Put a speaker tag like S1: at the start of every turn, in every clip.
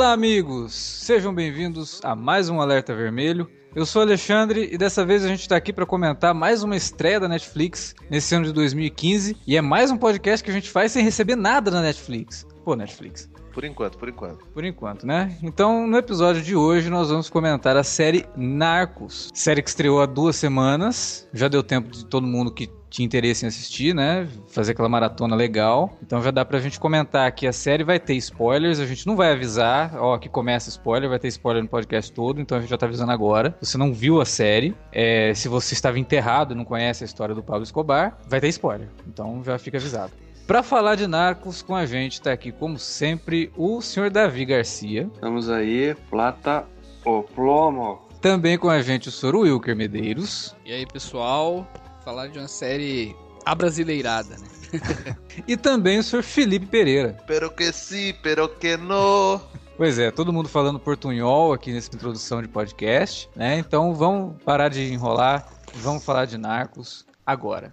S1: Olá, amigos! Sejam bem-vindos a mais um Alerta Vermelho. Eu sou Alexandre e dessa vez a gente está aqui para comentar mais uma estreia da Netflix nesse ano de 2015 e é mais um podcast que a gente faz sem receber nada da Netflix. Pô, Netflix.
S2: Por enquanto, por enquanto.
S1: Por enquanto, né? Então, no episódio de hoje, nós vamos comentar a série Narcos. Série que estreou há duas semanas. Já deu tempo de todo mundo que tinha interesse em assistir, né? Fazer aquela maratona legal. Então já dá pra gente comentar aqui a série. Vai ter spoilers, a gente não vai avisar, ó, que começa spoiler, vai ter spoiler no podcast todo, então a gente já tá avisando agora. Se você não viu a série, é, se você estava enterrado e não conhece a história do Pablo Escobar, vai ter spoiler. Então já fica avisado. Para falar de Narcos com a gente está aqui, como sempre, o senhor Davi Garcia.
S3: Estamos aí, plata o plomo.
S1: Também com a gente o senhor Wilker Medeiros.
S4: E aí, pessoal, falar de uma série abrasileirada, né?
S1: e também o senhor Felipe Pereira.
S2: Pero que sim, pero que no.
S1: Pois é, todo mundo falando portunhol aqui nessa introdução de podcast, né? Então vamos parar de enrolar, vamos falar de Narcos agora.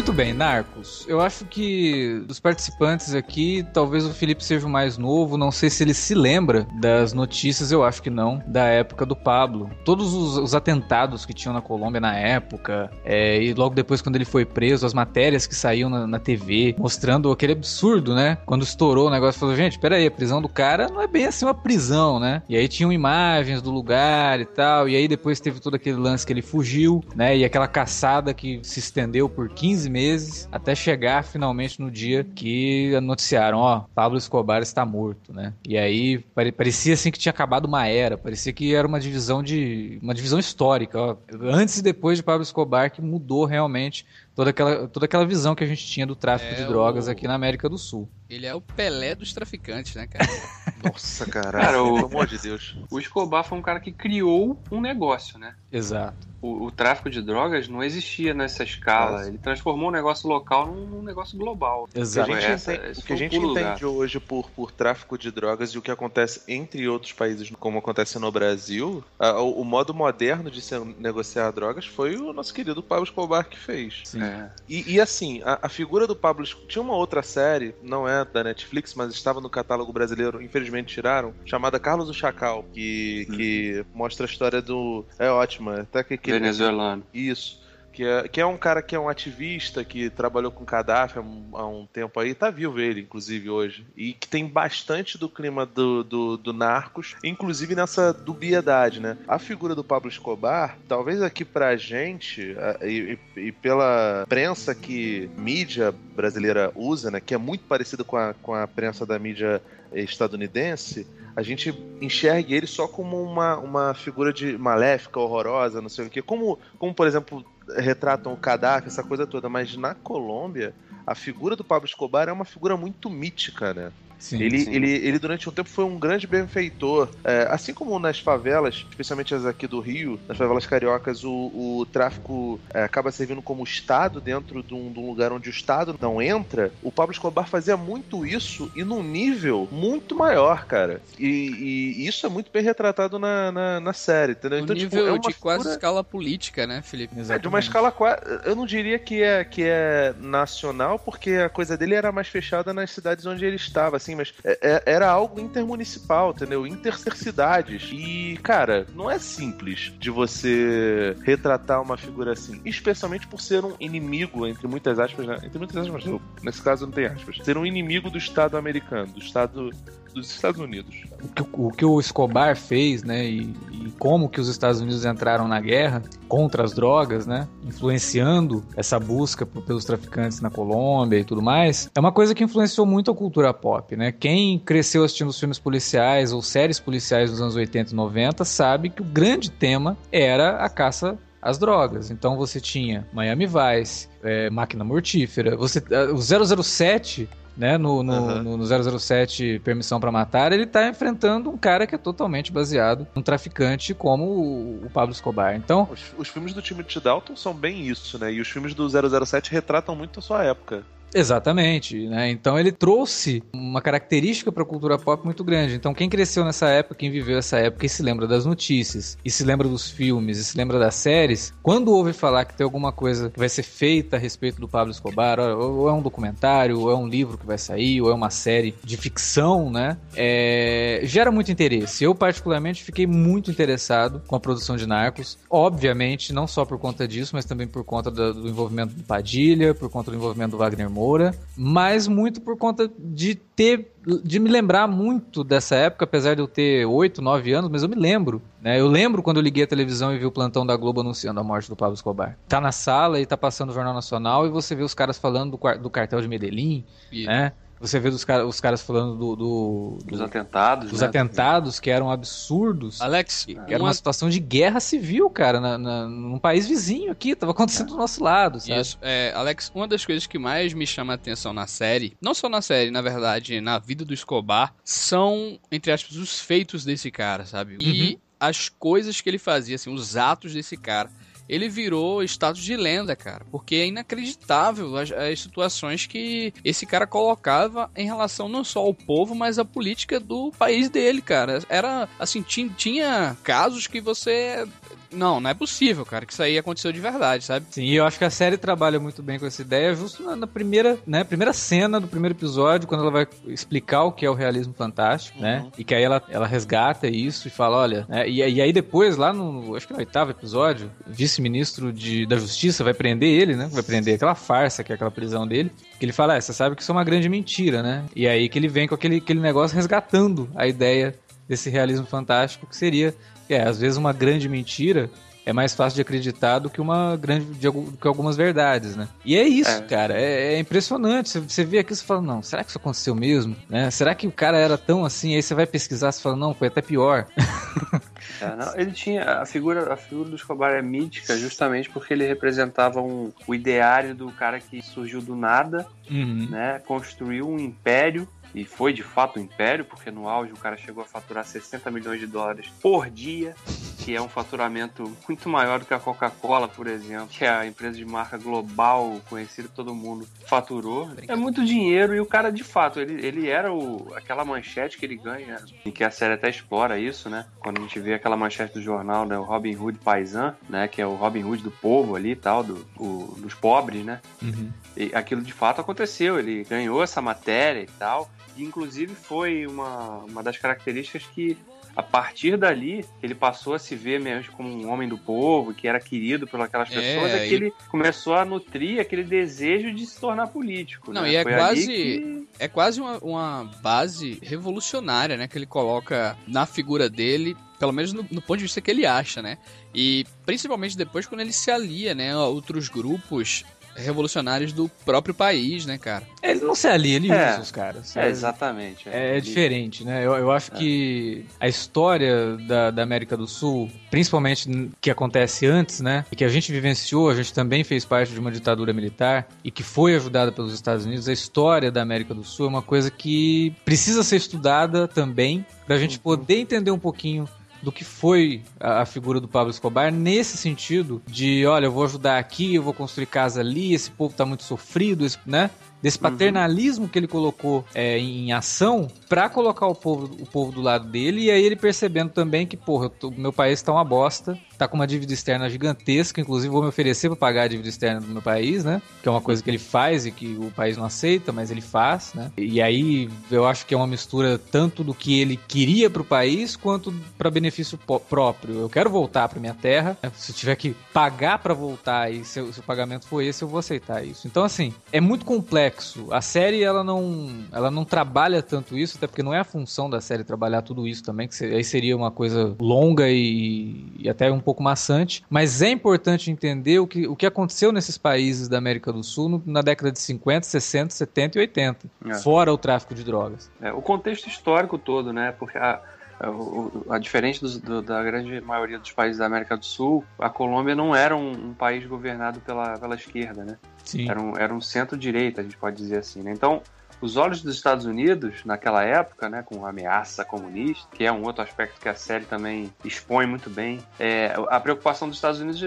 S1: Muito bem, Narcos. Eu acho que dos participantes aqui, talvez o Felipe seja o mais novo. Não sei se ele se lembra das notícias, eu acho que não, da época do Pablo. Todos os, os atentados que tinham na Colômbia na época, é, e logo depois, quando ele foi preso, as matérias que saíam na, na, TV mostrando aquele absurdo, né? Quando estourou o negócio, falou: gente, peraí, a prisão do cara não é bem assim uma prisão, né? E aí tinham imagens do lugar e tal. E aí depois teve todo aquele lance que ele fugiu, né? E aquela caçada que se estendeu por 15 meses até chegar finalmente no dia que noticiaram, ó, Pablo Escobar está morto, né? E aí parecia assim que tinha acabado uma era, parecia que era uma divisão de uma divisão histórica, ó, antes e depois de Pablo Escobar que mudou realmente toda aquela, toda aquela visão que a gente tinha do tráfico é de drogas o... aqui na América do Sul.
S4: Ele é o Pelé dos traficantes, né, cara?
S2: Nossa, caralho, cara, o... pelo amor de Deus.
S3: O Escobar foi um cara que criou um negócio, né?
S1: Exato.
S3: O, o tráfico de drogas não existia nessa escala. Nossa. Ele transformou um negócio local num, num negócio global.
S2: Exato. O que a gente, essa, entende, o que a gente entende hoje por, por tráfico de drogas e o que acontece entre outros países, como acontece no Brasil, a, o, o, modo moderno de se negociar drogas foi o nosso querido Pablo Escobar que fez.
S1: Sim. É.
S2: E, e, assim, a, a, figura do Pablo. Tinha uma outra série, não é da Netflix, mas estava no catálogo brasileiro, infelizmente tiraram, chamada Carlos o Chacal, que, hum. que mostra a história do. É ótima, até que. que
S3: Venezuelano.
S2: Isso que é, que é um cara que é um ativista, que trabalhou com Gaddafi há um, há um, tempo aí, tá vivo ele, inclusive, hoje. E que tem bastante do clima do, do, do, Narcos, inclusive nessa dubiedade, né? A figura do Pablo Escobar, talvez aqui pra gente, e, e pela prensa que mídia brasileira usa, né? Que é muito parecida com a, com a prensa da mídia estadunidense, a gente enxergue ele só como uma, uma figura de maléfica, horrorosa, não sei o quê. Como, como por exemplo, retratam o Gaddafi, essa coisa toda, mas na Colômbia, a figura do Pablo Escobar é uma figura muito mítica, né? Sim, ele, sim. Ele, ele, durante um tempo, foi um grande benfeitor. É, assim como nas favelas, especialmente as aqui do Rio, nas favelas cariocas, o, o tráfico é, acaba servindo como Estado dentro de um, de um, lugar onde o Estado não entra. O Pablo Escobar fazia muito isso e num nível muito maior, cara. E, e isso é muito bem retratado na, na, na série, entendeu?
S4: então, tipo, nível tipo, é de quase escala política, né, Felipe?
S2: É, de uma escala quase. Eu não diria que é, que é nacional, porque a coisa dele era mais fechada nas cidades onde ele estava. Assim, assim, mas é, é, era algo intermunicipal, entendeu? Intercidades. E, cara, não é simples de você retratar uma figura assim, especialmente por ser um inimigo, entre muitas aspas, né? entre muitas aspas, nesse caso não tem aspas, ser um inimigo do Estado americano, do Estado dos Estados Unidos.
S1: O que o, Escobar fez, né, e, e, como que os Estados Unidos entraram na guerra contra as drogas, né, influenciando essa busca pelos traficantes na Colômbia e tudo mais, é uma coisa que influenciou muito a cultura pop, né? Quem cresceu assistindo filmes policiais ou séries policiais dos anos 80 e 90 sabe que o grande tema era a caça às drogas. Então você tinha Miami Vice, é, Máquina Mortífera, você, o 007 né, no, no, uhum. no 007 Permissão para Matar, ele tá enfrentando um cara que é totalmente baseado num traficante como o, o Pablo Escobar. Então,
S2: os, os filmes do time de Dalton são bem isso, né? E os filmes do 007 retratam muito a sua época.
S1: Exatamente, né? Então ele trouxe uma característica para a cultura pop muito grande. Então quem cresceu nessa época, quem viveu essa época e se lembra das notícias, e se lembra dos filmes, e se lembra das séries, quando ouve falar que tem alguma coisa que vai ser feita a respeito do Pablo Escobar, ou é um documentário, ou é um livro que vai sair, ou é uma série de ficção, né? É... gera muito interesse. Eu particularmente fiquei muito interessado com a produção de Narcos, obviamente não só por conta disso, mas também por conta do, envolvimento do Padilha, por conta do envolvimento do Wagner Moura Moura, mas muito por conta de ter de me lembrar muito dessa época, apesar de eu ter 8, 9 anos, mas eu me lembro, né? Eu lembro quando eu liguei a televisão e vi o plantão da Globo anunciando a morte do Pablo Escobar. Tá na sala e tá passando o Jornal Nacional e você vê os caras falando do, do cartel de Medellín, né? Você vê dos cara, os caras falando do, do,
S3: do dos atentados,
S1: dos
S3: né?
S1: atentados que eram absurdos.
S4: Alex,
S1: que uma... era uma situação de guerra civil, cara, na, na, num país vizinho aqui, tava acontecendo é. do nosso lado, sabe? Isso.
S4: É, Alex, uma das coisas que mais me chama a atenção na série, não só na série, na verdade, na vida do Escobar, são, entre aspas, os feitos desse cara, sabe? E uhum. as coisas que ele fazia, assim, os atos desse cara ele virou status de lenda, cara. Porque é inacreditável as, as, situações que esse cara colocava em relação não só ao povo, mas à política do país dele, cara. Era assim, tinha, tinha casos que você não, não é possível, cara, que isso aí aconteceu de verdade, sabe?
S1: Sim, eu acho que a série trabalha muito bem com essa ideia, justo na, na primeira, né, primeira cena do primeiro episódio, quando ela vai explicar o que é o realismo fantástico, né? uhum. né? E que aí ela, ela resgata isso e fala, olha, né? e, e aí depois, lá no, acho que no oitavo episódio, o vice-ministro da Justiça vai prender ele, né? Vai prender aquela farsa que é aquela prisão dele, que ele fala, é, você sabe que isso é uma grande mentira, né? E aí que ele vem com aquele, aquele negócio resgatando a ideia desse realismo fantástico que seria é, às vezes uma grande mentira é mais fácil de acreditar do que uma grande de, do que algumas verdades, né? E é isso, é. cara. É, é, impressionante. Você, você vê aqui e fala, não, será que isso aconteceu mesmo? Né? Será que o cara era tão assim? Aí você vai pesquisar e fala, não, foi até pior.
S3: É, não, ele tinha a figura, a figura do Escobar é mítica justamente porque ele representava um, o ideário do cara que surgiu do nada, uhum. né? Construiu um império e foi de fato um império, porque no auge o cara chegou a faturar 60 milhões de dólares por dia, que é um faturamento muito maior do que a Coca-Cola, por exemplo, que é a empresa de marca global, conhecida todo mundo, faturou. É muito dinheiro e o cara, de fato, ele, ele era o, aquela manchete que ele ganha, e que a série até explora isso, né? Quando a gente vê aquela manchete do jornal, né? O Robin Hood Paisan, né? Que é o Robin Hood do povo ali e tal, do, o, dos pobres, né? Uhum. E aquilo de fato aconteceu, ele ganhou essa matéria e tal inclusive foi uma, uma das características que a partir dali ele passou a se ver mesmo como um homem do povo, que era querido por aquelas é, pessoas, é, é que e... ele começou a nutrir aquele desejo de se tornar político.
S4: Não,
S3: né?
S4: e é quase, que... é quase uma, uma, base revolucionária, né, que ele coloca na figura dele, pelo menos no, no ponto de vista que ele acha, né? E principalmente depois quando ele se alia, né, a outros grupos revolucionários do próprio país, né, cara?
S1: Ele não se alia, ele é, usa os caras.
S3: É, exatamente.
S1: É, é diferente, né? Eu, eu acho é. que a história da, da América do Sul, principalmente que acontece antes, né? E que a gente vivenciou, a gente também fez parte de uma ditadura militar e que foi ajudada pelos Estados Unidos, a história da América do Sul é uma coisa que precisa ser estudada também para a gente uhum. poder entender um pouquinho do que foi a, a, figura do Pablo Escobar nesse sentido de, olha, eu vou ajudar aqui, eu vou construir casa ali, esse povo tá muito sofrido, esse, né? Desse uhum. paternalismo uhum. que ele colocou é, em ação para colocar o povo, o povo do lado dele e aí ele percebendo também que, porra, tô, meu país tá uma bosta tá com uma dívida externa gigantesca, inclusive vou me oferecer para pagar a dívida externa do meu país, né? Que é uma coisa que ele faz e que o país não aceita, mas ele faz, né? E aí eu acho que é uma mistura tanto do que ele queria para o país quanto para benefício próprio. Eu quero voltar para minha terra, né? se tiver que pagar para voltar e se, se, o pagamento for esse, eu vou aceitar isso. Então assim, é muito complexo. A série ela não, ela não trabalha tanto isso, até porque não é a função da série trabalhar tudo isso também, que aí seria uma coisa longa e, e até um pouco maçante. Mas é importante entender o que, o que aconteceu nesses países da América do Sul no, na década de 50, 60, 70 e 80, é. fora o tráfico de drogas.
S3: É, o contexto histórico todo, né? Porque a, a, a diferente do, da grande maioria dos países da América do Sul, a Colômbia não era um, um país governado pela, pela esquerda, né? Sim. Era um, era um centro-direita, a gente pode dizer assim, né? Então, os olhos dos Estados Unidos, naquela época, né, com a ameaça comunista, que é um outro aspecto que a série também expõe muito bem, é, a preocupação dos Estados Unidos,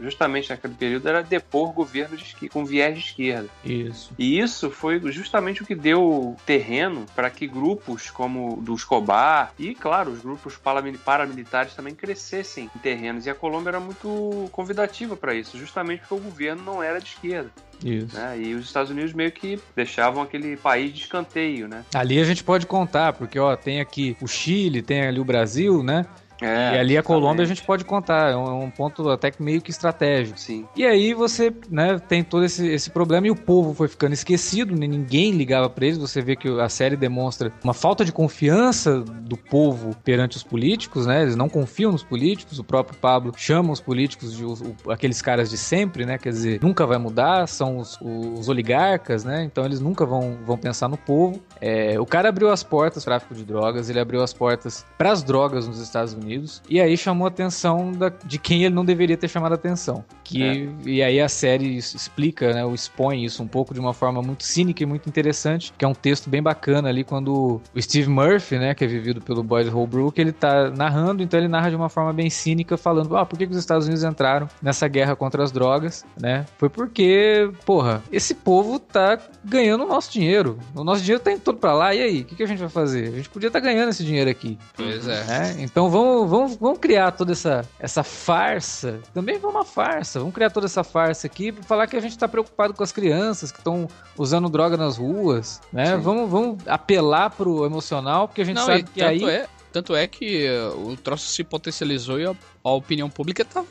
S3: justamente naquele período, era depor governo de com viés de esquerda.
S1: Isso.
S3: E isso foi justamente o que deu terreno para que grupos como do Escobar e, claro, os grupos paramilitares também crescessem em terrenos. E a Colômbia era muito convidativa para isso, justamente porque o governo não era de esquerda.
S1: Isso.
S3: Né? E os Estados Unidos meio que deixavam aquele país de escanteio, né?
S1: Ali a gente pode contar, porque ó, tem aqui o Chile, tem ali o Brasil, né? É, e ali a Colômbia a gente pode contar, é um, é um, ponto até meio que estratégico.
S3: Sim.
S1: E aí você né, tem todo esse, esse problema e o povo foi ficando esquecido, ninguém ligava para eles. Você vê que a série demonstra uma falta de confiança do povo perante os políticos, né? Eles não confiam nos políticos. O próprio Pablo chama os políticos de o, aqueles caras de sempre, né? Quer dizer, nunca vai mudar, são os, os oligarcas, né? Então eles nunca vão, vão pensar no povo. É, o cara abriu as portas tráfico de drogas, ele abriu as portas para as drogas nos Estados Unidos Unidos. E aí chamou a atenção da, de quem ele não deveria ter chamado a atenção. Que, é. E aí a série explica, né, ou expõe isso um pouco de uma forma muito cínica e muito interessante, que é um texto bem bacana ali quando o Steve Murphy, né, que é vivido pelo Boyd Holbrook, ele tá narrando, então ele narra de uma forma bem cínica, falando, ah, por que, que os Estados Unidos entraram nessa guerra contra as drogas, né? Foi porque, porra, esse povo tá ganhando o nosso dinheiro. O nosso dinheiro tá indo todo pra lá, e aí? O que, que a gente vai fazer? A gente podia estar tá ganhando esse dinheiro aqui.
S4: Pois é.
S1: Né? Então vamos, vamos, vamos, criar toda essa, essa farsa. Também foi uma farsa. Vamos criar toda essa farsa aqui para falar que a gente está preocupado com as crianças que estão usando droga nas ruas, né? Vamos, vamos apelar pro emocional, porque a gente Não, sabe que aí...
S4: É, tanto é que o troço se potencializou e a, opinião pública tava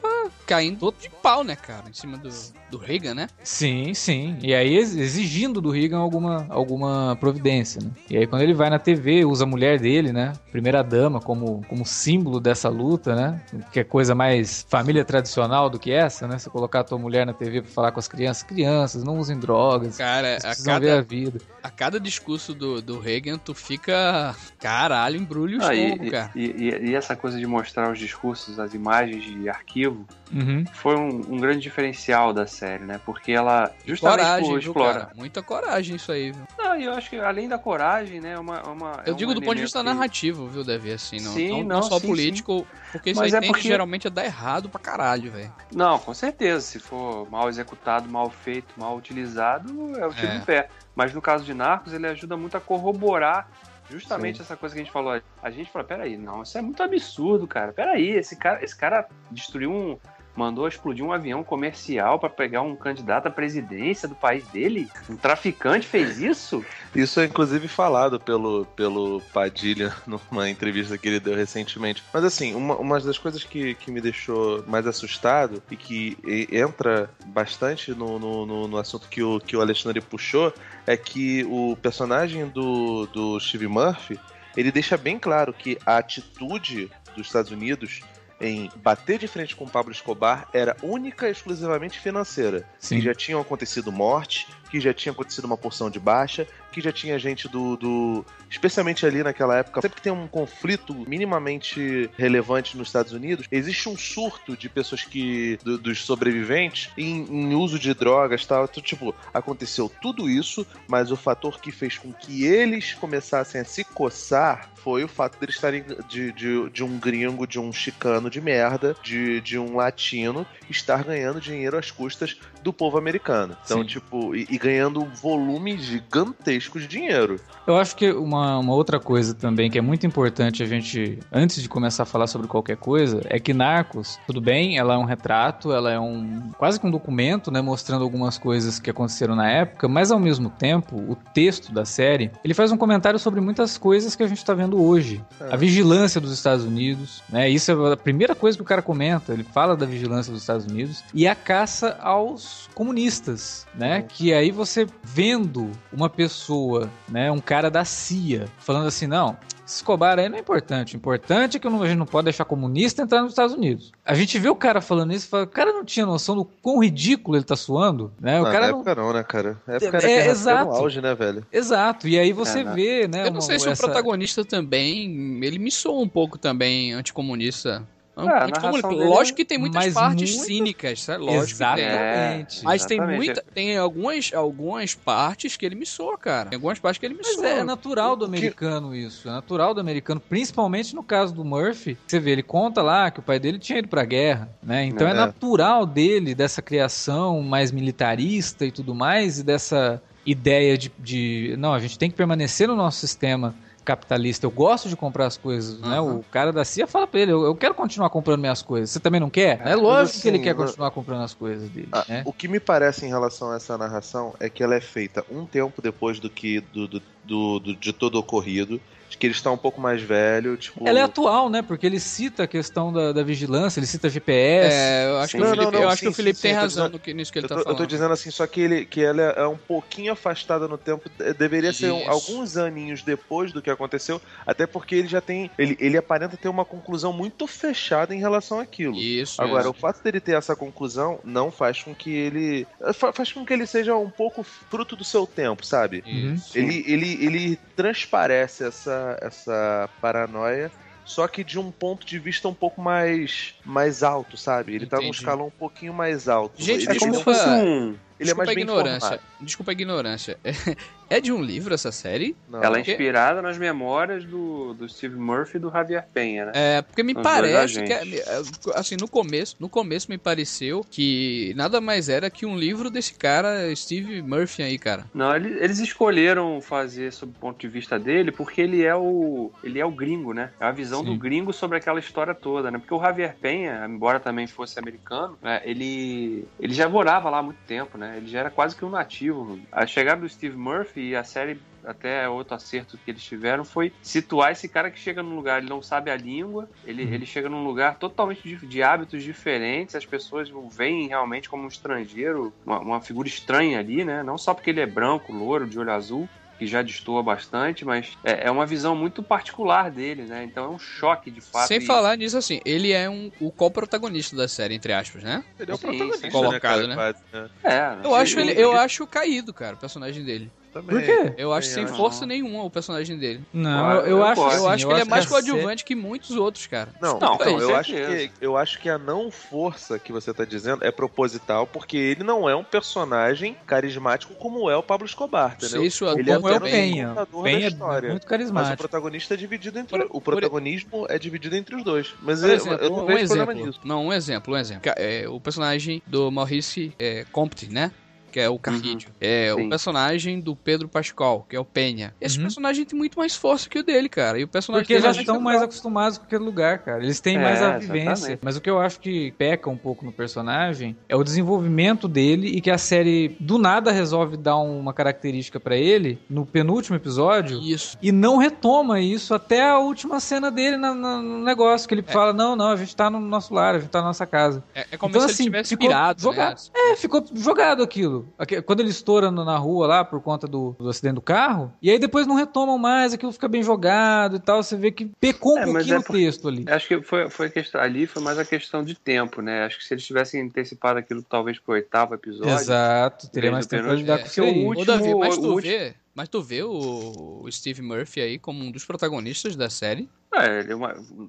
S4: caindo de pau, né, cara? Em cima do, do Reagan, né?
S1: Sim, sim. E aí exigindo do Reagan alguma, alguma providência, né? E aí quando ele vai na TV, usa a mulher dele, né? Primeira dama como, como símbolo dessa luta, né? Que é coisa mais família tradicional do que essa, né? Você colocar a tua mulher na TV pra falar com as crianças. Crianças, não usem drogas.
S4: Cara, a cada, ver a vida. A cada discurso do, do Reagan, tu fica... Caralho, embrulho o ah,
S3: e,
S4: cara.
S3: E, e, e essa coisa de mostrar os discursos, as imagens de arquivo,
S1: Uhum.
S3: Foi um, um, grande diferencial da série, né? Porque ela justamente
S4: coragem, explora. Viu, Muita coragem isso aí, viu?
S3: Não, eu acho que além da coragem, né? Uma, uma,
S4: eu
S3: é
S4: digo
S3: um
S4: do ponto de vista
S3: que...
S4: narrativo, viu, Deve, assim, não,
S3: sim,
S4: não,
S3: não,
S4: não só
S3: sim,
S4: político,
S3: sim.
S4: porque isso Mas aí é porque... geralmente é dar errado pra caralho, velho.
S3: Não, com certeza. Se for mal executado, mal feito, mal utilizado, é o tiro é. no pé. Mas no caso de Narcos, ele ajuda muito a corroborar Justamente Sim. essa coisa que a gente falou. A gente fala, peraí, não, isso é muito absurdo, cara. Peraí, esse cara, esse cara destruiu um, mandou explodir um avião comercial para pegar um candidato à presidência do país dele? Um traficante fez isso?
S2: Isso é inclusive falado pelo, pelo Padilha numa entrevista que ele deu recentemente. Mas assim, uma, uma das coisas que, que me deixou mais assustado e que entra bastante no, no, no, no assunto que o, que o Alexandre puxou é que o personagem do, do Steve Murphy ele deixa bem claro que a atitude dos Estados Unidos em bater de frente com Pablo Escobar era única e exclusivamente financeira. Sim. Que já tinham acontecido morte, que já tinha acontecido uma porção de baixa, que já tinha gente do, do. Especialmente ali naquela época, sempre que tem um conflito minimamente relevante nos Estados Unidos, existe um surto de pessoas que. Do, dos sobreviventes em, em, uso de drogas tal. Então, tipo, aconteceu tudo isso, mas o fator que fez com que eles começassem a se coçar foi o fato deles estarem de, de, de um gringo, de um chicano de merda, de, de um latino, estar ganhando dinheiro às custas do povo americano. Então, Sim. tipo, e, e, ganhando volumes gigantescos de dinheiro.
S1: Eu acho que uma, uma outra coisa também que é muito importante a gente, antes de começar a falar sobre qualquer coisa, é que Narcos, tudo bem, ela é um retrato, ela é um quase que um documento, né, mostrando algumas coisas que aconteceram na época, mas ao mesmo tempo, o texto da série, ele faz um comentário sobre muitas coisas que a gente está vendo hoje. É. A vigilância dos Estados Unidos, né? Isso é a primeira coisa que o cara comenta. Ele fala da vigilância dos Estados Unidos e a caça aos comunistas, né? Uhum. Que aí você vendo uma pessoa, né, um cara da CIA, falando assim, não, Escobar aí não é importante. O importante é que a gente não pode deixar comunista entrar nos Estados Unidos. A gente vê o cara falando isso e fala, o cara não tinha noção do quão ridículo ele tá suando, né? O
S2: não,
S1: cara
S2: não... época não, né, cara? Na época era é, exato. no auge, né, velho?
S1: Exato. E aí você é, vê, né?
S4: Eu não uma, sei se essa... o protagonista também, ele me soa um pouco também anticomunista. É, Lógico que tem muitas partes muito... cínicas, sabe? Lógico
S1: exatamente.
S4: Mas exatamente. tem muita, tem algumas, algumas partes que ele me soa, cara. Tem algumas partes que ele me Mas soa.
S1: É, é natural do americano que... isso. É natural do americano, principalmente no caso do Murphy. Você vê, ele conta lá que o pai dele tinha ido pra guerra, né? Então é, é natural dele, dessa criação mais militarista e tudo mais, e dessa ideia de, de não, a gente tem que permanecer no nosso sistema capitalista, eu gosto de comprar as coisas, uhum. né? O cara da CIA fala pra ele, eu, eu, quero continuar comprando minhas coisas. Você também não quer? É, é lógico assim, que ele quer continuar comprando as coisas dele. Ah, né?
S2: O que me parece em relação a essa narração é que ela é feita um tempo depois do que do, do, do, do de todo ocorrido que ele está um pouco mais velho, tipo...
S1: Ela é atual, né? Porque ele cita a questão da, da vigilância, ele cita GPS.
S4: É, eu acho sim. que o Felipe, não, não, eu acho sim, que o Felipe sim, tem razão dizendo, nisso que ele
S2: eu tô,
S4: tá falando.
S2: Eu tô dizendo assim, só que, ele, que ela é um pouquinho afastada no tempo, deveria Isso. ser um, alguns aninhos depois do que aconteceu, até porque ele já tem, ele, ele aparenta ter uma conclusão muito fechada em relação àquilo.
S4: Isso.
S2: Agora,
S4: isso.
S2: o fato dele ter essa conclusão não faz com que ele, faz com que ele seja um pouco fruto do seu tempo, sabe?
S4: Isso.
S2: Ele, ele, ele transparece essa, essa paranoia só que de um ponto de vista um pouco mais mais alto, sabe? Ele Entendi. tá num escalão um pouquinho mais alto.
S4: Gente, é como se fosse um
S2: ele Desculpa é mais a ignorância.
S4: Desculpa a ignorância. É de um livro essa série?
S3: Não. Ela é inspirada nas memórias do, do Steve Murphy e do Javier Penha, né?
S4: É, porque me Os parece que, é, é, assim, no começo, no começo me pareceu que nada mais era que um livro desse cara, Steve Murphy aí, cara.
S3: Não, eles escolheram fazer sob o ponto de vista dele porque ele é o ele é o gringo, né? É a visão Sim. do gringo sobre aquela história toda, né? Porque o Javier Penha, embora também fosse americano, né, ele ele já morava lá há muito tempo, né? Ele já era quase que um nativo. A chegada do Steve Murphy e a série até outro acerto que eles tiveram foi situar esse cara que chega num lugar, ele não sabe a língua, ele, uhum. ele chega num lugar totalmente de, de, hábitos diferentes, as pessoas o veem realmente como um estrangeiro, uma, uma, figura estranha ali, né? Não só porque ele é branco, louro, de olho azul, que já destoa bastante, mas é, é, uma visão muito particular dele, né? Então é um choque de fato.
S4: Sem e... falar nisso, assim, ele é um, o co-protagonista da série, entre aspas, né?
S2: Ele é o protagonista,
S4: colocado,
S2: né?
S4: Cara, né? É, eu, acho ele, eu acho caído, cara, o personagem dele.
S1: Também. Por quê?
S4: Eu acho sem força nenhuma o personagem dele.
S1: Não, eu, eu, acho,
S4: eu acho que ele é mais coadjuvante ser... que muitos outros, cara.
S2: Não, não então, eu, acho que, eu acho que a não força que você tá dizendo é proposital, porque ele não é um personagem carismático como é o Pablo Escobar, entendeu?
S4: Sei, isso
S1: ele é o Penha. Penha é muito carismático.
S2: Mas o protagonista é dividido entre... Por, o protagonismo por... é dividido entre os dois. Mas eu, exemplo, eu, não um vejo
S4: exemplo,
S2: problema nisso.
S4: Não, um exemplo, um exemplo. É, o personagem do Maurice é, Comte, né? Que é o Carrídio. Uhum. É Sim. o personagem do Pedro Pascal, que é o Penha. Esse uhum. personagem tem muito mais força que o dele, cara. E o personagem
S1: Porque eles já estão mais acostumados com aquele lugar, cara. Eles têm é, mais a vivência. Exatamente. Mas o que eu acho que peca um pouco no personagem é o desenvolvimento dele e que a série do nada resolve dar uma característica para ele no penúltimo episódio.
S4: Isso.
S1: E não retoma isso até a última cena dele na, na, no negócio, que ele é. fala: não, não, a gente tá no nosso lar, a gente tá na nossa casa.
S4: É, é como então, se assim, ele tivesse pirado,
S1: jogado.
S4: Né?
S1: É, ficou jogado aquilo. Quando ele estoura na rua lá por conta do, do, acidente do carro, e aí depois não retomam mais, aquilo fica bem jogado e tal. Você vê que pecou um é, pouquinho é por... o texto ali.
S3: Acho que foi, foi questão, ali foi mais a questão de tempo, né? Acho que se eles tivessem antecipado aquilo talvez pro oitavo episódio.
S1: Exato, teria mais tempo pra lidar é, com isso aí.
S4: Último, Ô, Davi, mas tu vê. Mas tu vê o Steve Murphy aí como um dos protagonistas da série?
S3: É, é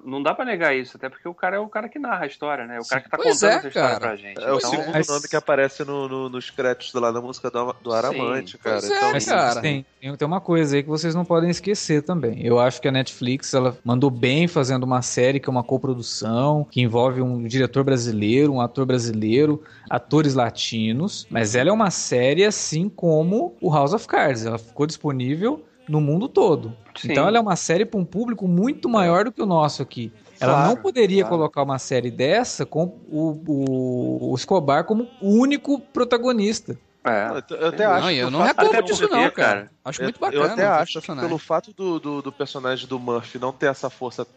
S3: não dá pra negar isso, até porque o cara é o cara que narra a história, né? O cara que tá pois contando é, essa história cara. pra gente. É
S2: então, o segundo mas... nome que aparece no, no, nos créditos lá da música do, do Aramante, Sim. cara. Então,
S1: mas, cara. Tem, tem uma coisa aí que vocês não podem esquecer também. Eu acho que a Netflix, ela mandou bem fazendo uma série que é uma coprodução, que envolve um diretor brasileiro, um ator brasileiro, atores latinos, mas ela é uma série assim como o House of Cards. Ela ficou disponível no mundo todo. Sim. Então ela é uma série para um público muito maior do que o nosso aqui. Ela claro, não poderia claro. colocar uma série dessa com o, o, o Escobar como único protagonista.
S2: É. Eu até acho.
S4: Não, eu não reclamo disso, não, cara. Acho muito bacana.
S2: Eu até acho que pelo fato do, do, do, personagem do Murphy não ter essa força.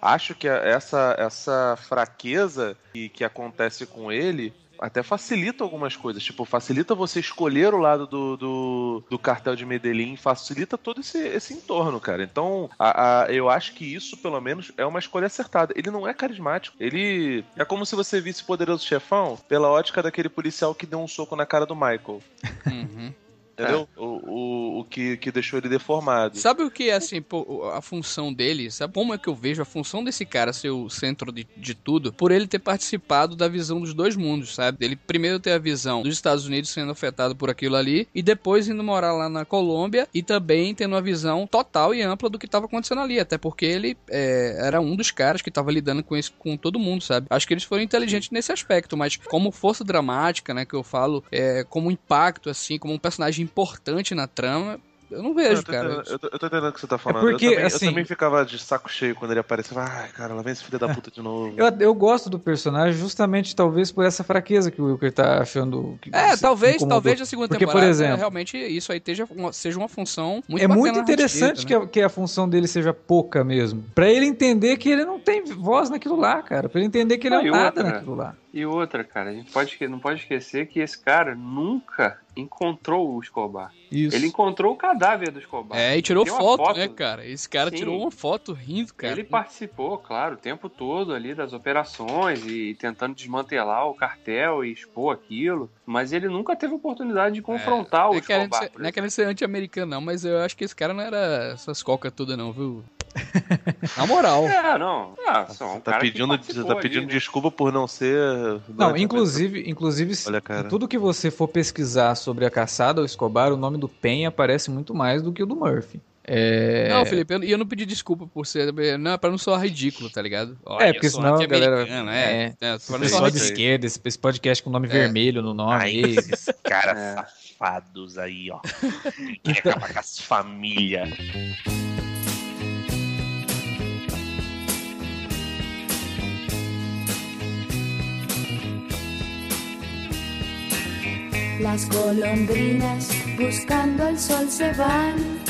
S2: Acho que essa, essa fraqueza que, que acontece com ele até facilita algumas coisas. Tipo, facilita você escolher o lado do, do, do cartel de Medellín, facilita todo esse, esse entorno, cara. Então, a, a, eu acho que isso, pelo menos, é uma escolha acertada. Ele não é carismático. Ele é como se você visse Poderoso Chefão pela ótica daquele policial que deu um soco na cara do Michael. Uhum. Entendeu? É. O, o, o que, que deixou ele deformado.
S4: Sabe o que é assim, pô, a função dele? Sabe como é que eu vejo a função desse cara ser o centro de, de tudo? Por ele ter participado da visão dos dois mundos, sabe? Ele primeiro ter a visão dos Estados Unidos sendo afetado por aquilo ali e depois indo morar lá na Colômbia e também tendo uma visão total e ampla do que estava acontecendo ali. Até porque ele é, era um dos caras que estava lidando com isso com todo mundo, sabe? Acho que eles foram inteligentes nesse aspecto, mas como força dramática, né, que eu falo, é, como impacto, assim, como um personagem importante na trama, eu não vejo, eu cara.
S2: Entendendo, eu, tô, eu tô entendendo o que você tá falando. É porque, eu, também, assim, eu também ficava de saco cheio quando ele aparecia. Ai, cara, lá vem esse filho da puta de novo.
S1: eu, eu gosto do personagem justamente, talvez, por essa fraqueza que o Wilker tá achando. Que
S4: é, talvez, talvez a segunda porque, temporada. Por exemplo, realmente isso aí seja uma, seja uma função muito
S1: É muito interessante que, a, que a função dele seja pouca mesmo. Pra ele entender que ele não tem voz naquilo lá, cara. Pra ele entender que ele não, é nada outra, naquilo lá.
S3: E outra, cara, a gente pode, não pode esquecer que esse cara nunca encontrou o Escobar. Isso. Ele encontrou o cadáver do Escobar.
S4: É, e tirou foto, foto, né, cara? Esse cara Sim. tirou uma foto rindo, cara.
S3: Ele participou, claro, o tempo todo ali das operações e tentando desmantelar o cartel e expor aquilo, mas ele nunca teve oportunidade de confrontar é, o é Escobar.
S4: Ser, não é querendo ser anti-americano, não, mas eu acho que esse cara não era essas cocas todas, não, viu? Na moral.
S3: É, não. Ah,
S2: um tá pedindo, tá pedindo ali, né? desculpa por não ser.
S1: Não, inclusive, inclusive Olha, tudo que você for pesquisar sobre a caçada ao Escobar, o nome do Pen aparece muito mais do que o do Murphy. É...
S4: Não, Felipe, e eu, eu, não pedi desculpa por ser. Não, pra não soar ridículo, tá ligado?
S1: Olha, é, porque senão a galera. É, é, é pessoal de esquerda, esse, esse podcast com nome é. vermelho no nome. Ai,
S2: esses caras é. safados aí, ó. Que então... acabar com as famílias.
S1: Las golondrinas buscando el sol se van.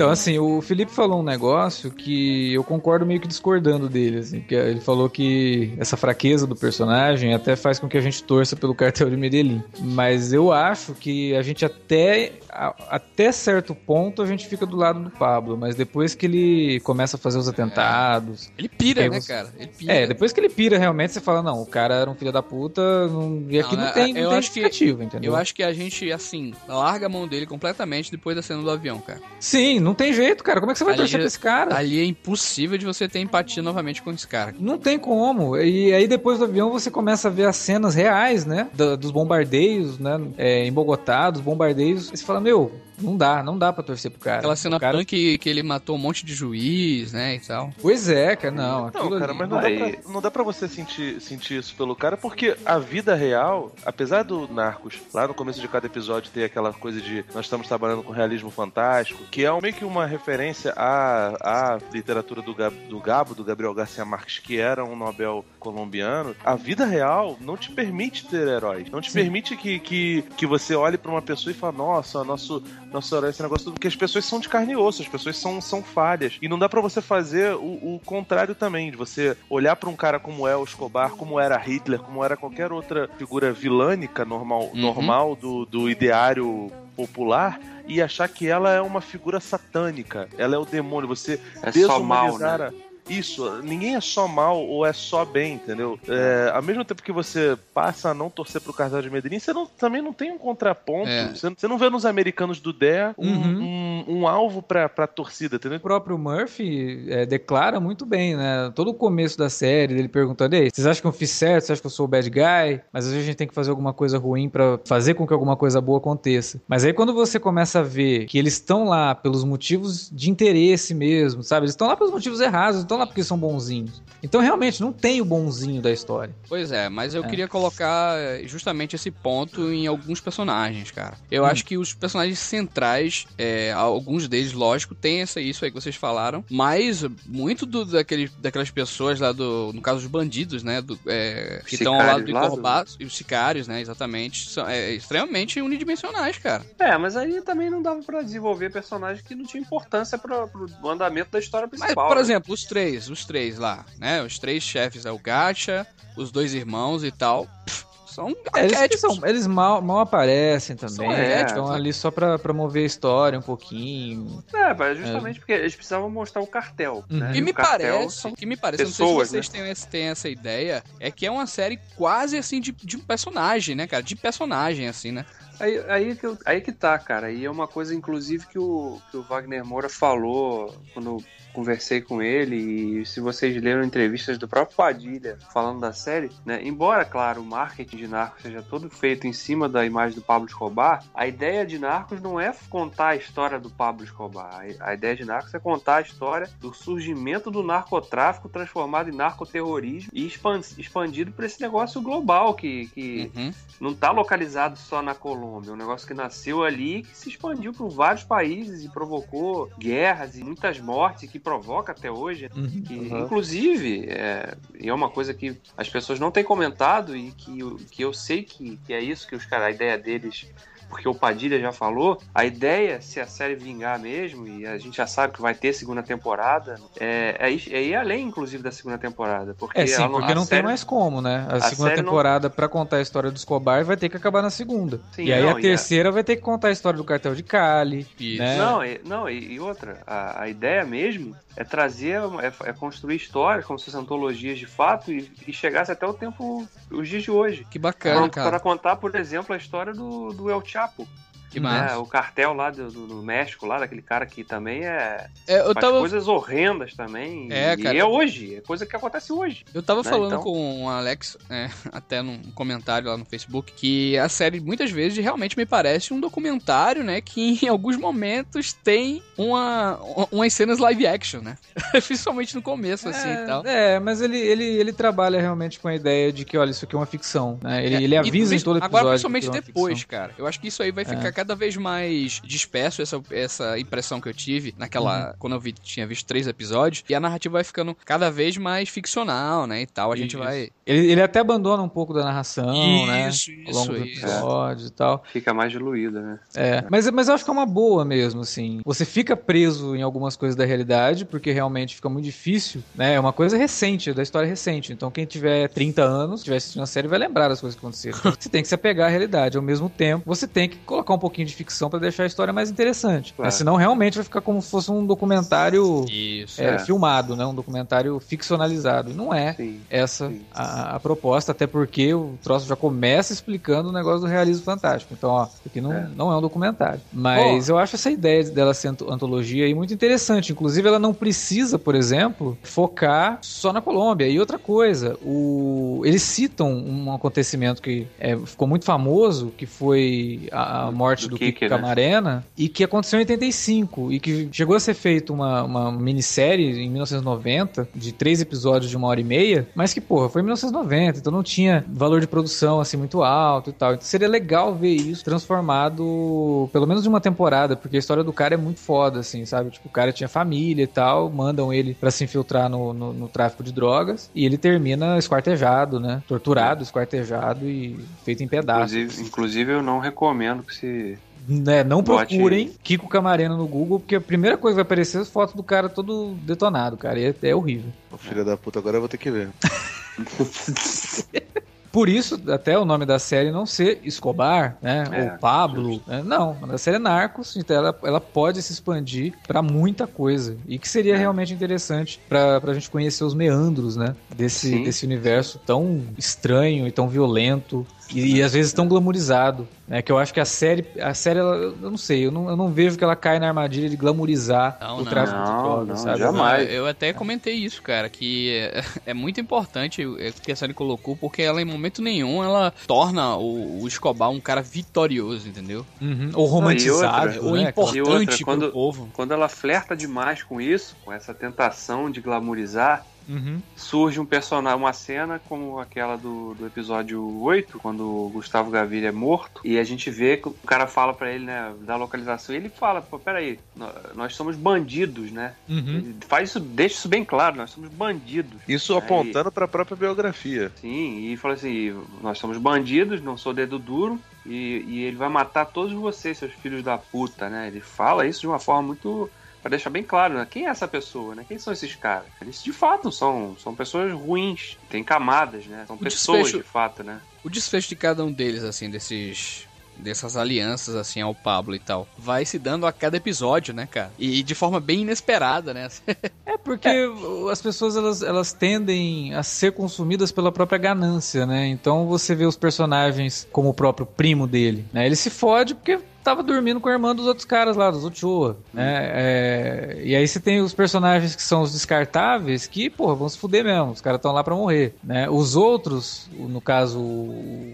S1: Então, assim, o Felipe falou um negócio que eu concordo meio que discordando dele, assim, que ele falou que essa fraqueza do personagem até faz com que a gente torça pelo cartel de Medellín. Mas eu acho que a gente até até certo ponto a gente fica do lado do Pablo, mas depois que ele começa a fazer os atentados.
S4: É. Ele pira, né, você... cara? Ele
S1: pira. É, depois que ele pira realmente, você fala, não, o cara era um filho da puta, não... e aqui não, não tem, não eu tem acho que, entendeu?
S4: Eu acho que a gente, assim, larga a mão dele completamente depois da cena do avião, cara.
S1: Sim, não tem jeito, cara. Como é que você vai ali, torcer pra esse cara?
S4: Ali é impossível de você ter empatia novamente com esse cara.
S1: Não tem como. E aí depois do avião você começa a ver as cenas reais, né? dos bombardeios, né? É, em Bogotá, dos bombardeios. E você fala, meu, não dá, não dá pra torcer pro cara.
S4: Aquela cena
S1: cara...
S4: punk que ele matou um monte de juiz, né, e tal.
S1: Pois é, cara, não.
S2: Não, cara, ali... mas não dá, pra, não dá pra você sentir, sentir isso pelo cara, porque a vida real, apesar do Narcos, lá no começo de cada episódio ter aquela coisa de nós estamos trabalhando com realismo fantástico, que é meio que uma referência à, à literatura do, do Gabo, do Gabriel Garcia Marques, que era um Nobel colombiano, a vida real não te permite ter heróis. Não te Sim. permite que, que, que você olhe para uma pessoa e fale, nossa, nosso, nosso herói, esse negócio, porque as pessoas são de carne e osso, as pessoas são, são falhas. E não dá para você fazer o, o, contrário também, de você olhar para um cara como é o Escobar, como era Hitler, como era qualquer outra figura vilânica normal, uhum. normal do, do ideário popular e achar que ela é uma figura satânica, ela é o demônio, você
S3: é desumanizar
S2: mal, né? Isso, ninguém é só mal ou é só bem, entendeu? É, ao mesmo tempo que você passa a não torcer pro cartão de Medellín, você não, também não tem um contraponto. É. Você, você, não vê nos americanos do DEA um, uhum. um um, alvo pra, pra torcida, entendeu?
S1: O próprio Murphy é, declara muito bem, né? Todo o começo da série, ele perguntando: Ei, vocês acham que eu fiz certo? Vocês acham que eu sou o bad guy? Mas às vezes a gente tem que fazer alguma coisa ruim para fazer com que alguma coisa boa aconteça. Mas aí quando você começa a ver que eles estão lá pelos motivos de interesse mesmo, sabe? Eles estão lá pelos motivos errados, estão lá porque são bonzinhos. Então realmente não tem o bonzinho da história.
S4: Pois é, mas eu é. queria colocar justamente esse ponto em alguns personagens, cara. Eu hum. acho que os personagens centrais, é, alguns deles, lógico, tem essa, isso aí que vocês falaram, mas muito do, daquele, daquelas pessoas lá do. No caso, os bandidos, né? Do, é, que estão ao lado do Corbato, e os sicários, né? Exatamente. São é, extremamente unidimensionais, cara.
S3: É, mas aí também não dava para desenvolver personagens que não tinham importância para o andamento da história principal.
S4: Mas, por
S3: né?
S4: exemplo, os três, os três lá, né? Os três chefes é o Gacha, os dois irmãos e tal. Pff, são
S1: é, eles, são, eles mal, mal aparecem também. É, estão ali só pra promover a história um pouquinho.
S3: É, mas justamente é. porque eles precisavam mostrar o cartel.
S4: Uhum. Né? E, me parece, que me parece, pessoas, não sei se vocês né? têm, têm, essa ideia, é que é uma série quase assim de, de um personagem, né, cara? De personagem, assim, né?
S3: Aí, aí, que, aí que tá, cara. E é uma coisa, inclusive, que o, que o Wagner Moura falou quando conversei com ele e se vocês leram entrevistas do próprio Padilha falando da série, né, embora, claro, o marketing de Narcos seja todo feito em cima da imagem do Pablo Escobar, a ideia de Narcos não é contar a história do Pablo Escobar. A ideia de Narcos é contar a história do surgimento do narcotráfico transformado em narcoterrorismo e expandido para esse negócio global que, que uhum. não está localizado só na Colômbia. É um negócio que nasceu ali que se expandiu para vários países e provocou guerras e muitas mortes que provoca até hoje. Uhum, que, uhum. Inclusive, é, é uma coisa que as pessoas não têm comentado e que, que eu sei que, que é isso que os caras, a ideia deles porque o Padilha já falou, a ideia, se a série vingar mesmo, e a gente já sabe que vai ter segunda temporada, é, é, é ir além, inclusive, da segunda temporada. Porque
S1: é sim, porque não série, tem mais como, né? A, a segunda temporada, não... para contar a história do Escobar, vai ter que acabar na segunda. Sim, e aí não, a terceira a... vai ter que contar a história do cartel de Cali. Né?
S3: Não, e, não e, e outra, a, a, ideia mesmo é trazer, é, é, construir histórias como se fossem antologias de fato e, e chegasse até o tempo, os dias de hoje.
S4: Que bacana, pra, cara.
S3: Para contar, por exemplo, a história do, do El Chapo pô. Que massa. É, o cartel lá do, do, México, lá, daquele cara que também é. é eu tava... coisas horrendas também. É, e, cara. E é hoje, é coisa que acontece hoje.
S4: Eu tava né? falando então... com o Alex, é, até num comentário lá no Facebook, que a série muitas vezes realmente me parece um documentário, né? Que em alguns momentos tem uma, umas cenas live action, né? Principalmente no começo, assim
S1: é,
S4: e tal.
S1: É, mas ele, ele, ele trabalha realmente com a ideia de que, olha, isso aqui é uma ficção, né? Ele, é, ele avisa e, em todo episódio.
S4: Agora, principalmente é depois, ficção. cara. Eu acho que isso aí vai ficar cada vez mais disperso essa, essa impressão que eu tive naquela. Uhum. Quando eu vi, tinha visto três episódios. E a narrativa vai ficando cada vez mais ficcional, né? E tal. A isso. gente vai.
S1: Ele, ele até abandona um pouco da narração, né, isso, né? Isso, ao longo do episódio e tal.
S3: Fica mais diluída, né?
S1: É. Mas, mas eu acho que é uma boa mesmo, assim. Você fica preso em algumas coisas da realidade, porque realmente fica muito difícil, né? É uma coisa recente, da história recente. Então, quem tiver 30 anos, tiver assistindo a série, vai lembrar das coisas que aconteceram. você tem que se apegar à realidade. Ao mesmo tempo, você tem que colocar um pouquinho de ficção para deixar a história mais interessante. Claro. Né? Senão realmente vai ficar como se fosse um documentário Isso, é, é. filmado, né? Um documentário ficcionalizado. E não é sim, essa sim. A, a, proposta, até porque o troço já começa explicando o negócio do realismo fantástico. Então, ó, aqui não é, não é um documentário. Mas eu acho essa ideia dela ser antologia aí muito interessante. Inclusive, ela não precisa, por exemplo, focar só na Colômbia. E outra coisa, o... eles citam um acontecimento que é, ficou muito famoso, que foi a, a morte do, do Kiko Camarena, e que aconteceu em 85, e que chegou a ser feito uma, uma minissérie em 1990, de três episódios de uma hora e meia, mas que, porra, foi em 1990, então não tinha valor de produção, assim, muito alto e tal. Então seria legal ver isso transformado, pelo menos de uma temporada, porque a história do cara é muito foda, assim, sabe? Tipo, o cara tinha família e tal, mandam ele para se infiltrar no, no, no, tráfico de drogas, e ele termina esquartejado, né? Torturado, esquartejado e feito em pedaços.
S3: Inclusive, inclusive eu não recomendo que se
S1: né, não procurem Bote. Kiko Camarena no Google, porque a primeira coisa que vai aparecer é as fotos do cara todo detonado, cara. E é, é horrível.
S2: O filho da puta, agora eu vou ter que ver.
S1: Por isso, até o nome da série não ser Escobar, né? É, ou Pablo. Né? Não, a série é Narcos, então ela, ela pode se expandir para muita coisa. E que seria é. realmente interessante para a gente conhecer os meandros, né? Desse, desse universo tão estranho e tão violento E, e às vezes tão glamorizado. Né, que eu acho que a série, a série ela, eu não sei, eu não, eu não vejo que ela cai na armadilha de glamorizar não, o tráfico não, de drogas, sabe?
S4: Jamais. Eu até comentei isso, cara, que é, é muito importante o que a série colocou, porque ela em momento nenhum ela torna o, o Escobar um cara vitorioso, entendeu?
S1: Uhum. Ou romantizado,
S4: outra, ou né, importante outra, quando, pro povo.
S3: Quando ela flerta demais com isso, com essa tentação de glamorizar, Uhum. Surge um personagem, uma cena como aquela do, do episódio 8, quando o Gustavo Gaviria é morto, e a gente vê que o cara fala para ele, né, da localização, e ele fala, pô, peraí, nós somos bandidos, né? Uhum. Faz isso, deixa isso bem claro, nós somos bandidos.
S2: Isso
S3: né?
S2: apontando e, pra própria biografia.
S3: Sim, e fala assim, nós somos bandidos, não sou dedo duro, e, e ele vai matar todos vocês, seus filhos da puta, né? Ele fala isso de uma forma muito para deixar bem claro, né? Quem é essa pessoa, né? Quem são esses caras? Eles de fato são, são pessoas ruins, tem camadas, né? São o pessoas desfecho, de fato, né?
S4: O desfecho de cada um deles, assim, desses dessas alianças assim ao Pablo e tal, vai se dando a cada episódio, né, cara? E de forma bem inesperada, né?
S1: é porque é. as pessoas elas, elas tendem a ser consumidas pela própria ganância, né? Então você vê os personagens como o próprio primo dele, né? Ele se fode porque tava dormindo com a irmã dos outros caras lá, dos Ochoa, né? É, e aí você tem os personagens que são os descartáveis, que, porra, vão se fuder mesmo, os caras estão lá para morrer, né? Os outros, no caso,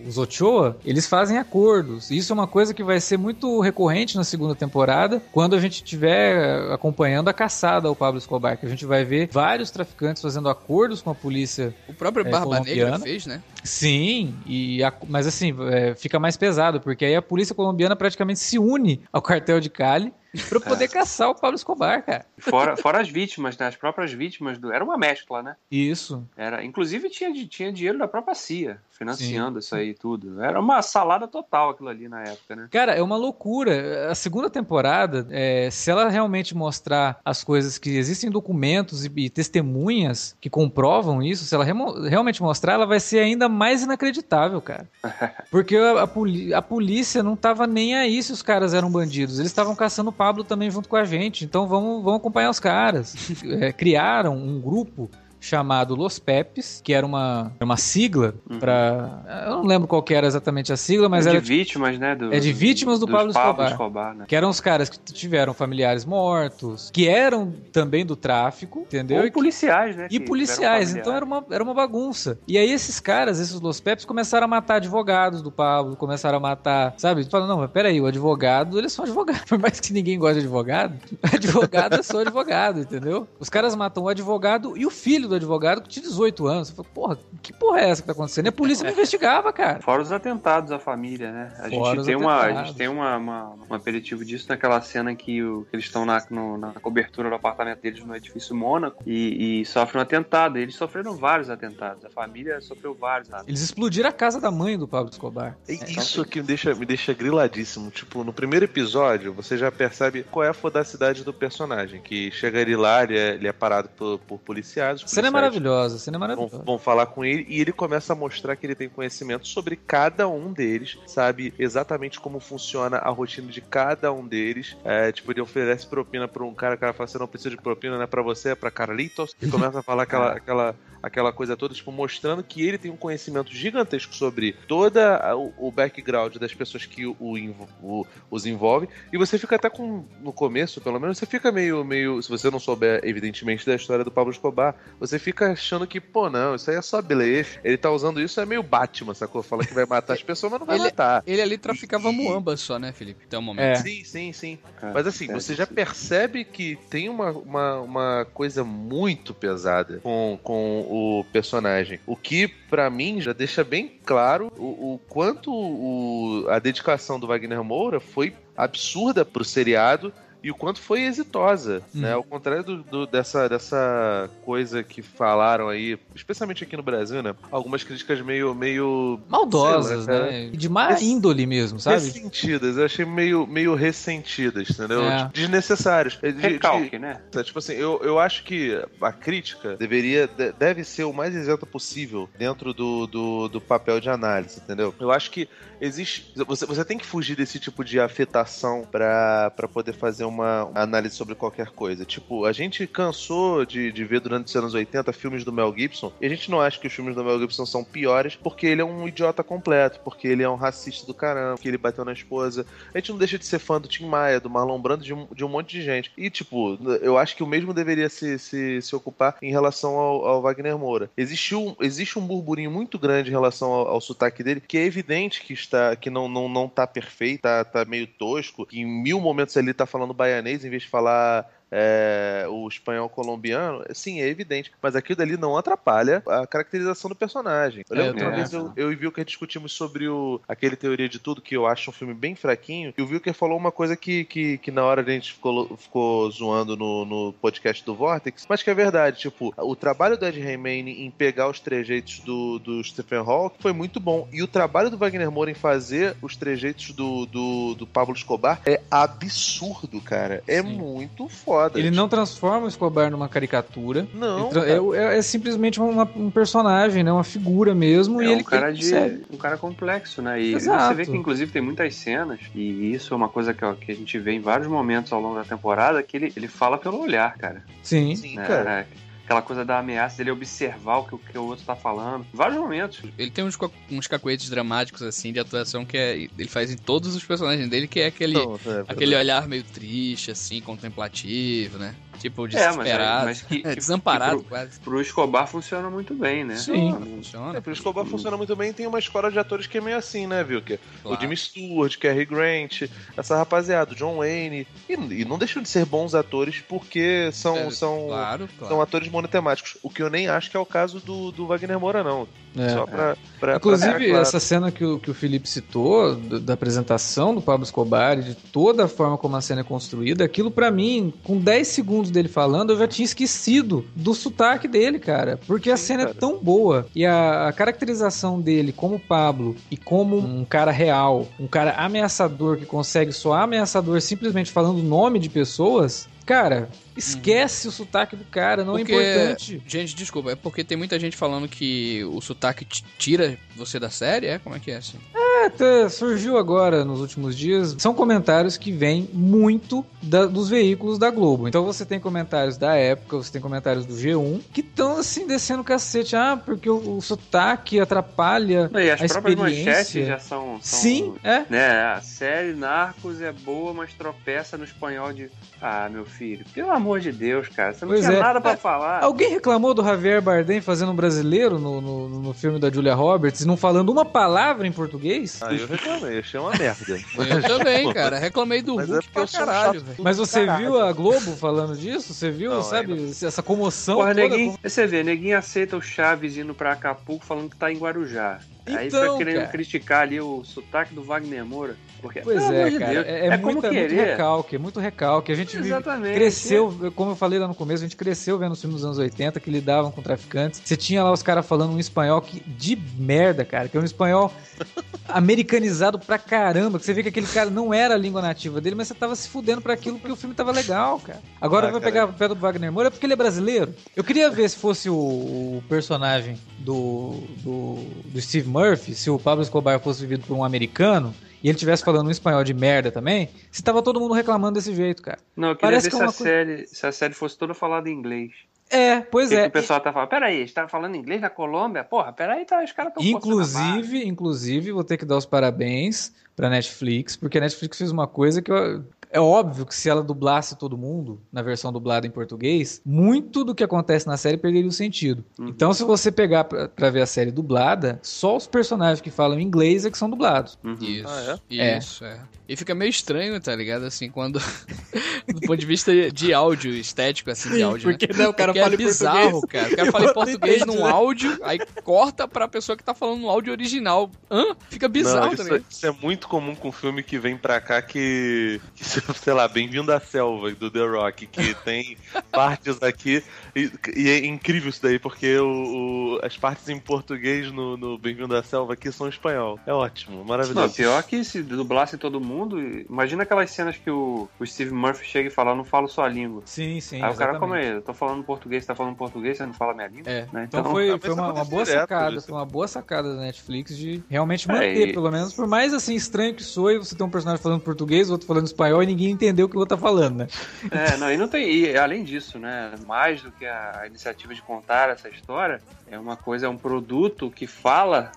S1: os Ochoa, eles fazem acordos. Isso é uma coisa que vai ser muito recorrente na segunda temporada, quando a gente estiver acompanhando a caçada ao Pablo Escobar, que a gente vai ver vários traficantes fazendo acordos com a polícia.
S4: O próprio é, Barba Negra fez, né?
S1: Sim, e a, mas assim, é, fica mais pesado, porque aí a polícia colombiana praticamente se une ao cartel de Cali pra poder é. caçar o Pablo Escobar, cara.
S3: Fora, fora as vítimas, né? As próprias vítimas do. Era uma mescla, né?
S1: Isso.
S3: Era, inclusive tinha, tinha dinheiro da própria CIA financiando Sim. isso aí tudo. Era uma salada total aquilo ali na época, né?
S1: Cara, é uma loucura. A segunda temporada, é, se ela realmente mostrar as coisas que existem documentos e, e testemunhas que comprovam isso, se ela realmente mostrar, ela vai ser ainda mais inacreditável, cara. Porque a, a, a polícia não tava nem aí se os caras eram bandidos. Eles estavam caçando o Pablo também junto com a gente. Então vamos, vamos acompanhar os caras. É, criaram um grupo chamado Los Pepes, que era uma, uma sigla uhum. para Eu não lembro qual era exatamente a sigla, mas
S3: é
S1: era.
S3: De vítimas, né?
S1: Do, é de vítimas do Pablo Escobar. Escobar né? Que eram os caras que tiveram familiares mortos, que eram também do tráfico, entendeu?
S3: Ou policiais, né?
S1: E policiais, então era uma, era uma bagunça. E aí esses caras, esses Los Pepes, começaram a matar advogados do Pablo, começaram a matar, sabe? Falando, não, mas peraí, o advogado, eles são advogados. Por mais que ninguém goste de advogado, advogado é só advogado, entendeu? Os caras matam o advogado e o filho do advogado que tinha 18 anos. Você fala, porra, que porra é essa que tá acontecendo? E a polícia não investigava, cara.
S3: Fora os atentados à família, né? A gente tem, uma, a gente tem uma, uma, um aperitivo disso naquela cena que, o, que eles estão na, no, na cobertura do apartamento deles no edifício Mônaco e, e sofrem um atentado. Eles sofreram vários atentados. A família sofreu vários.
S1: Eles explodiram a casa da mãe do Pablo Escobar.
S2: É, isso aqui me deixa, me deixa griladíssimo. Tipo, no primeiro episódio, você já percebe qual é a fodacidade do personagem. Que chega ele lá, ele é, ele é parado por, por policiais.
S1: Cena é maravilhosa, cena é maravilhosa.
S2: Vão, vão, falar com ele e ele começa a mostrar que ele tem conhecimento sobre cada um deles, sabe exatamente como funciona a rotina de cada um deles. É, tipo, ele oferece propina pra um cara, o cara fala, você não precisa de propina, não é pra você, é pra Carlitos. E começa a falar aquela, aquela aquela coisa toda, tipo, mostrando que ele tem um conhecimento gigantesco sobre toda o, background das pessoas que o, o, os envolvem. E você fica até com, no começo, pelo menos, você fica meio, meio, se você não souber, evidentemente, da história do Pablo Escobar, você fica achando que, pô, não, isso aí é só blefe. Ele tá usando isso, é meio Batman, sacou? Fala que vai matar as pessoas, mas não vai
S4: ele,
S2: matar.
S4: Ele ali traficava e... muamba só, né, Felipe? Até o momento.
S2: É. Sim, sim, sim. Mas assim, é, você já percebe que tem uma, uma, uma coisa muito pesada com, com o personagem. O que, para mim, já deixa bem claro o, o quanto o, a dedicação do Wagner Moura foi absurda pro seriado e o quanto foi exitosa, hum. né? Ao contrário do, do, dessa, dessa coisa que falaram aí, especialmente aqui no Brasil, né? Algumas críticas meio... meio
S1: Maldosas, lá, né? De má Res... índole mesmo, sabe?
S2: Ressentidas, eu achei meio, meio ressentidas, entendeu? É. Desnecessários.
S3: É, de, Recalque, de, né?
S2: É, tipo assim, eu, eu acho que a crítica deveria, deve ser o mais isenta possível dentro do, do, do papel de análise, entendeu? Eu acho que existe... Você, você tem que fugir desse tipo de afetação para poder fazer uma uma análise sobre qualquer coisa. Tipo, a gente cansou de, de ver durante os anos 80 filmes do Mel Gibson e a gente não acha que os filmes do Mel Gibson são piores porque ele é um idiota completo, porque ele é um racista do caramba, que ele bateu na esposa. A gente não deixa de ser fã do Tim Maia, do Marlon Brando, de um, de um monte de gente. E, tipo, eu acho que o mesmo deveria se, se, se ocupar em relação ao, ao Wagner Moura. Existe um, existe um burburinho muito grande em relação ao, ao sotaque dele, que é evidente que está que não, não, não tá perfeito, tá, tá meio tosco, em mil momentos ele tá falando baianês em vez de falar é, o espanhol colombiano, sim, é evidente. Mas aquilo dali não atrapalha a caracterização do personagem. Eu lembro é, que uma vez eu, eu e o Wilker discutimos sobre o, aquele Teoria de Tudo, que eu acho um filme bem fraquinho, e o Wilker falou uma coisa que, que, que na hora a gente ficou, ficou zoando no, no podcast do Vortex, mas que é verdade. Tipo, o trabalho do Ed Redmayne em pegar os trejeitos do, do Stephen Hawking foi muito bom. E o trabalho do Wagner Moura em fazer os trejeitos do, do, do Pablo Escobar é absurdo, cara. É sim. muito forte foda.
S1: Ele não transforma o Escobar numa caricatura.
S2: Não.
S1: É, é, é, simplesmente uma, um personagem, né? Uma figura mesmo.
S3: É
S1: e
S3: um
S1: ele
S3: cara de um cara complexo, né? E Exato. você vê que inclusive tem muitas cenas e isso é uma coisa que, ó, que a gente vê em vários momentos ao longo da temporada que ele, ele fala pelo olhar, cara.
S1: Sim. Sim,
S3: né? cara aquela coisa da ameaça dele observar o que, o que o outro tá falando. Vários momentos.
S4: Ele tem uns, uns cacuetes dramáticos, assim, de atuação que é, ele faz em todos os personagens dele, que é aquele, Não, é aquele olhar meio triste, assim, contemplativo, né? Tipo, desesperado. É, mas, mas que, é, desamparado, que pro,
S3: quase. Pro Escobar funciona muito bem, né?
S1: Sim,
S2: ah, funciona. É, pro Escobar funciona muito bem. Tem uma escola de atores que é meio assim, né, viu? Que claro. O Jimmy Stewart, Cary Grant, essa rapaziada, o John Wayne. E, e, não deixam de ser bons atores porque são, é, são, claro, claro. são atores monotemáticos. O que eu nem acho que é o caso do, do Wagner Moura, não. É. Só pra, pra
S1: Inclusive, pra claro. essa cena que o, que o Felipe citou, da apresentação do Pablo Escobar, de toda a forma como a cena é construída, aquilo para mim, com 10 segundos dele falando, eu já tinha esquecido do sotaque dele, cara. Porque Sim, a cena é cara. é tão boa e a, a, caracterização dele como Pablo e como um cara real, um cara ameaçador que consegue soar ameaçador simplesmente falando o nome de pessoas, cara, esquece uhum. o sotaque do cara, não é porque, é importante.
S4: Gente, desculpa, é porque tem muita gente falando que o sotaque tira você da série, é? Como é que é assim?
S1: É, tá, surgiu agora nos últimos dias. São comentários que vêm muito da, dos veículos da Globo. Então você tem comentários da época, você tem comentários do G1 que estão assim descendo cacete. Ah, porque o, o sotaque atrapalha e as a próprias manchetes
S3: já são,
S1: são, Sim, é.
S3: Né, a série Narcos é boa, mas tropeça no espanhol de. Ah, meu filho, pelo amor de Deus, cara, você não pois tinha é. nada para é, falar.
S1: Alguém reclamou do Javier Bardem fazendo um brasileiro no, no, no filme da Julia Roberts e não falando uma palavra em português?
S2: Ah, eu reclamei, achei uma merda.
S4: eu também, cara, reclamei do mas Hulk é pra caralho, velho.
S1: Mas você caralho. viu a Globo falando disso? Você viu, não, sabe, é, essa comoção
S3: Porra, toda? Neguinho, você vê, neguinho aceita o Chaves indo pra Acapulco falando que tá em Guarujá. Então, Aí foi querendo cara. criticar ali o sotaque do Wagner Moura. Porque,
S1: pois é, de cara. É, é, é muito, muito, recalque, é muito recalque. A gente Exatamente. cresceu, como eu falei lá no começo, a gente cresceu vendo os filmes dos anos 80 que lidavam com traficantes. Você tinha lá os caras falando um espanhol que, de merda, cara, que é um espanhol americanizado pra caramba, que você vê que aquele cara não era a língua nativa dele, mas você tava se fudendo pra aquilo porque o filme tava legal, cara. Agora ah, vai pegar o pé do Wagner Moura porque ele é brasileiro. Eu queria ver se fosse o, o personagem do, do, do Steve Murphy, se o Pablo Escobar fosse vivido por um americano, e ele tivesse falando um espanhol de merda também, se tava todo mundo reclamando desse jeito, cara.
S3: Não, eu queria Parece ver que é se, a coisa... série, se a série fosse toda falada em inglês.
S1: É, pois é.
S3: o pessoal tá falando, peraí, eles tá falando inglês na Colômbia? Porra, peraí, tá, os caras estão
S1: Inclusive, inclusive, vou ter que dar os parabéns pra Netflix, porque a Netflix fez uma coisa que eu, é óbvio que se ela dublasse todo mundo na versão dublada em português, muito do que acontece na série perderia o sentido. Uhum. Então, se você pegar pra, pra, ver a série dublada, só os personagens que falam inglês é que são dublados.
S4: Uhum. Isso, ah, é? isso, é. E fica meio estranho, tá ligado? Assim, quando. do ponto de vista de áudio, estético, assim, de áudio.
S1: Porque, né? né o cara fala é
S4: bizarro, português. cara. O cara fala em português num né? áudio, aí corta pra pessoa que tá falando no áudio original. Hã? Fica bizarro, Não,
S2: isso, tá isso, é muito comum com filme que vem pra cá que. que sei lá, Bem-vindo à Selva do The Rock, que tem partes aqui. E, e, é incrível isso daí, porque o, o as partes em português no, no Bem-vindo à Selva aqui são em espanhol. É ótimo, maravilhoso. Não,
S3: pior que se dublasse todo mundo mundo. Imagina aquelas cenas que o, o Steve Murphy chega e fala, não falo sua língua.
S1: Sim, sim.
S3: Aí exatamente. o cara, como é? Eu tô falando português português está falando português, você não fala minha língua.
S1: É. Né? Então, então foi, foi uma, uma boa sacada, foi uma boa sacada da Netflix de realmente manter, é, e... pelo menos, por mais assim estranho que soe, você tem um personagem falando português, outro falando espanhol e ninguém entendeu o que o outro tá falando, né?
S3: É, não, e não tem. E além disso, né? Mais do que a iniciativa de contar essa história, é uma coisa, é um produto que fala